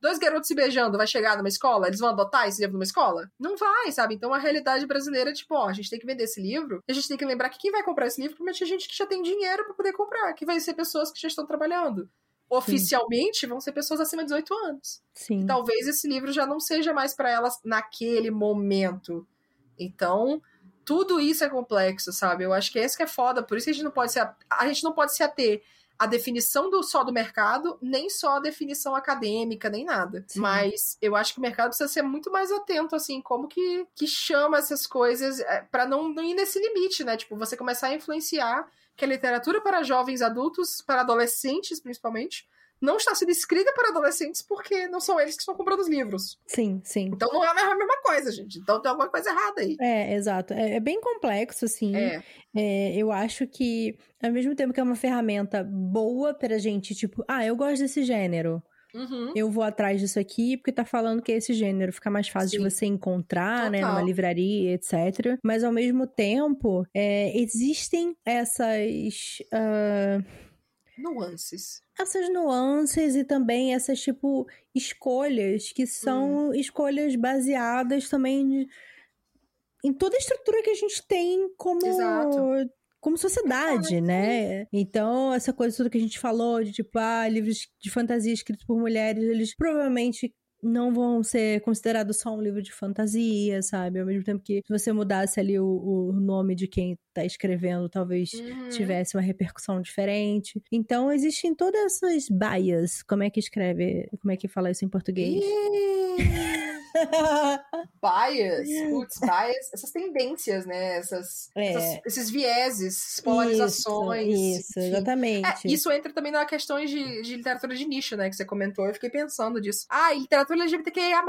Dois garotos se beijando, vai chegar numa escola? Eles vão adotar esse livro numa escola? Não vai, sabe? Então a realidade brasileira é tipo, ó, a gente tem que vender esse livro, e a gente tem que lembrar que quem vai comprar esse livro provavelmente é gente que já tem dinheiro pra poder comprar, que vai ser pessoas que já estão trabalhando. Oficialmente vão ser pessoas acima de 18 anos. Sim. Talvez esse livro já não seja mais pra elas naquele momento. Então, tudo isso é complexo, sabe? Eu acho que esse que é foda, por isso que a gente não pode se a, a gente não pode se ater à definição do só do mercado, nem só a definição acadêmica, nem nada. Sim. Mas eu acho que o mercado precisa ser muito mais atento assim, como que que chama essas coisas é, para não, não ir nesse limite, né? Tipo, você começar a influenciar que a literatura para jovens adultos, para adolescentes principalmente, não está sendo escrita para adolescentes porque não são eles que estão comprando os livros. Sim, sim. Então não é a mesma coisa, gente. Então tem alguma coisa errada aí. É, exato. É, é bem complexo, assim. É. É, eu acho que, ao mesmo tempo que é uma ferramenta boa pra gente, tipo, ah, eu gosto desse gênero. Uhum. Eu vou atrás disso aqui porque tá falando que é esse gênero. Fica mais fácil Sim. de você encontrar, né? Total. Numa livraria, etc. Mas, ao mesmo tempo, é, existem essas... ah, nuances. Essas nuances e também essas, tipo, escolhas que são hum. escolhas baseadas também em toda a estrutura que a gente tem como. Exato como sociedade, né? Então, essa coisa tudo que a gente falou de tipo, ah, livros de fantasia escritos por mulheres, eles provavelmente não vão ser considerados só um livro de fantasia, sabe? Ao mesmo tempo que se você mudasse ali o, o nome de quem tá escrevendo, talvez uhum. tivesse uma repercussão diferente. Então, existem todas essas bias. Como é que escreve? Como é que fala isso em português? bias, putz, bias, essas tendências, né? Essas, é. essas esses vieses, polarizações. Isso, isso exatamente. É, isso entra também na questão de, de, literatura de nicho, né? Que você comentou. Eu fiquei pensando disso. Ah, literatura LGBTQIA.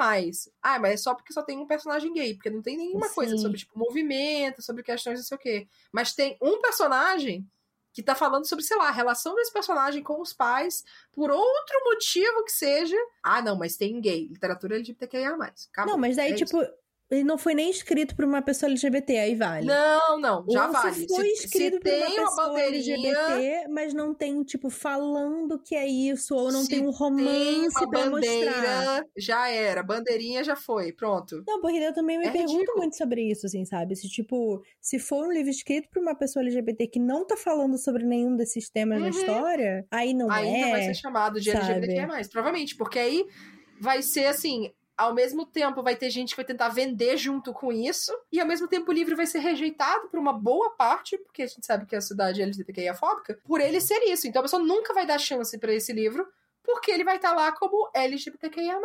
Ah, mas é só porque só tem um personagem gay, porque não tem nenhuma Sim. coisa sobre, tipo, movimento, sobre questões não sei o quê. Mas tem um personagem que tá falando sobre, sei lá, a relação desse personagem com os pais, por outro motivo que seja. Ah, não, mas tem gay, literatura LGBTQIA. Acabou. Não, mas daí, é tipo, isso. Ele não foi nem escrito por uma pessoa LGBT, aí vale. Não, não, já Ou vale. Se foi escrito se por uma pessoa uma LGBT, mas não tem, tipo, falando que é isso, ou não tem um romance tem pra bandeira, mostrar. Já era, bandeirinha já foi, pronto. Não, porque eu também me é pergunto ridículo. muito sobre isso, assim, sabe? Se, tipo, se for um livro escrito por uma pessoa LGBT que não tá falando sobre nenhum desses temas uhum. na história, aí não aí é. Ainda vai ser chamado de sabe? LGBT+, provavelmente, porque aí vai ser assim, ao mesmo tempo vai ter gente que vai tentar vender junto com isso, e ao mesmo tempo o livro vai ser rejeitado por uma boa parte, porque a gente sabe que a cidade é LGBTQIA-fóbica, por ele ser isso. Então a pessoa nunca vai dar chance para esse livro, porque ele vai estar tá lá como LGBTQIA+.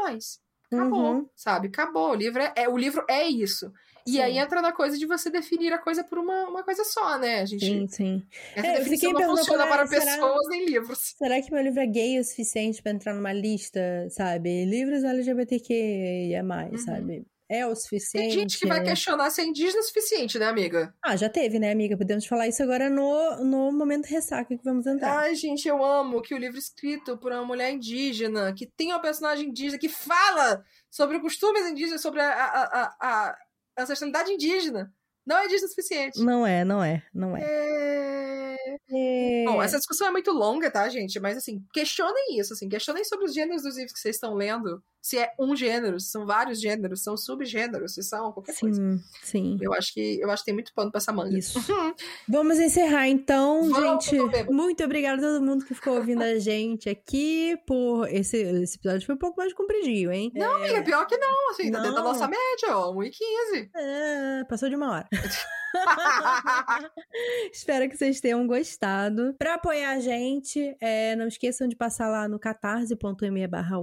Acabou, uhum. sabe? Acabou. O livro é, é, o livro é isso. E sim. aí entra na coisa de você definir a coisa por uma, uma coisa só, né? A gente, sim, sim. Essa é, definição não funciona para pessoas nem livros. Será que meu livro é gay o suficiente para entrar numa lista, sabe? Livros LGBTQ uhum. sabe? é o suficiente. Tem gente que vai questionar se é indígena o suficiente, né, amiga? Ah, já teve, né, amiga? Podemos falar isso agora no, no momento ressaca que vamos entrar. Ai, gente, eu amo que o livro escrito por uma mulher indígena, que tem uma personagem indígena, que fala sobre costumes indígenas, sobre a, a, a, a ancestralidade indígena. Não é indígena o suficiente. Não é, não é, não é. é... é... Bom, essa discussão é muito longa, tá, gente? Mas, assim, questionem isso, assim, questionem sobre os gêneros dos livros que vocês estão lendo se é um gênero, se são vários gêneros, são subgêneros, se são qualquer sim, coisa. Sim. Eu acho que eu acho que tem muito pano pra essa manga. Isso. Vamos encerrar então, Vamos, gente. Muito obrigada a todo mundo que ficou ouvindo a gente aqui por esse, esse episódio foi um pouco mais compridinho, hein? Não, é... amiga, pior que não, assim, não. tá dentro da nossa média, ó, 1h15. É, passou de uma hora. Espero que vocês tenham gostado. Para apoiar a gente, é, não esqueçam de passar lá no catarse.me barra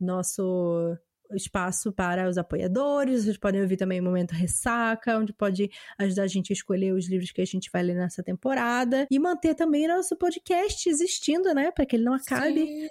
nosso espaço para os apoiadores. Vocês podem ouvir também o Momento Ressaca, onde pode ajudar a gente a escolher os livros que a gente vai ler nessa temporada e manter também nosso podcast existindo, né? Para que ele não acabe. Sim,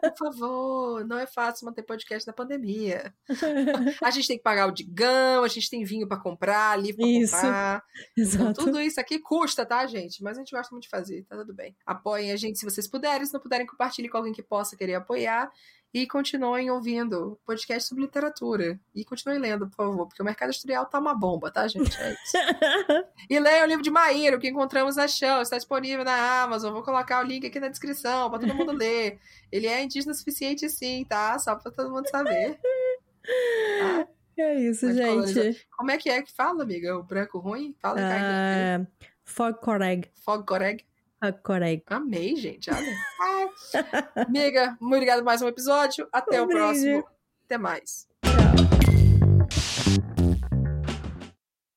por favor, não é fácil manter podcast na pandemia. a gente tem que pagar o digão, a gente tem vinho para comprar, livro para comprar. Então, Exato. Então, tudo isso aqui custa, tá, gente? Mas a gente gosta muito de fazer, tá tudo bem. Apoiem a gente se vocês puderem, se não puderem, compartilhe com alguém que possa querer apoiar. E continuem ouvindo podcast sobre literatura. E continuem lendo, por favor, porque o mercado editorial tá uma bomba, tá, gente? É isso. e leiam o livro de Maíra, que encontramos na chão, está disponível na Amazon. Vou colocar o link aqui na descrição para todo mundo ler. Ele é indígena suficiente, sim, tá? Só para todo mundo saber. É isso, Mas, gente. Como é que é que fala, amiga? O branco ruim? Fala, uh, Fog Coreg. Fog Coreg. Coreg. Amei, gente. Olha. Amiga, muito obrigada por mais um episódio. Até um o próximo. Até mais.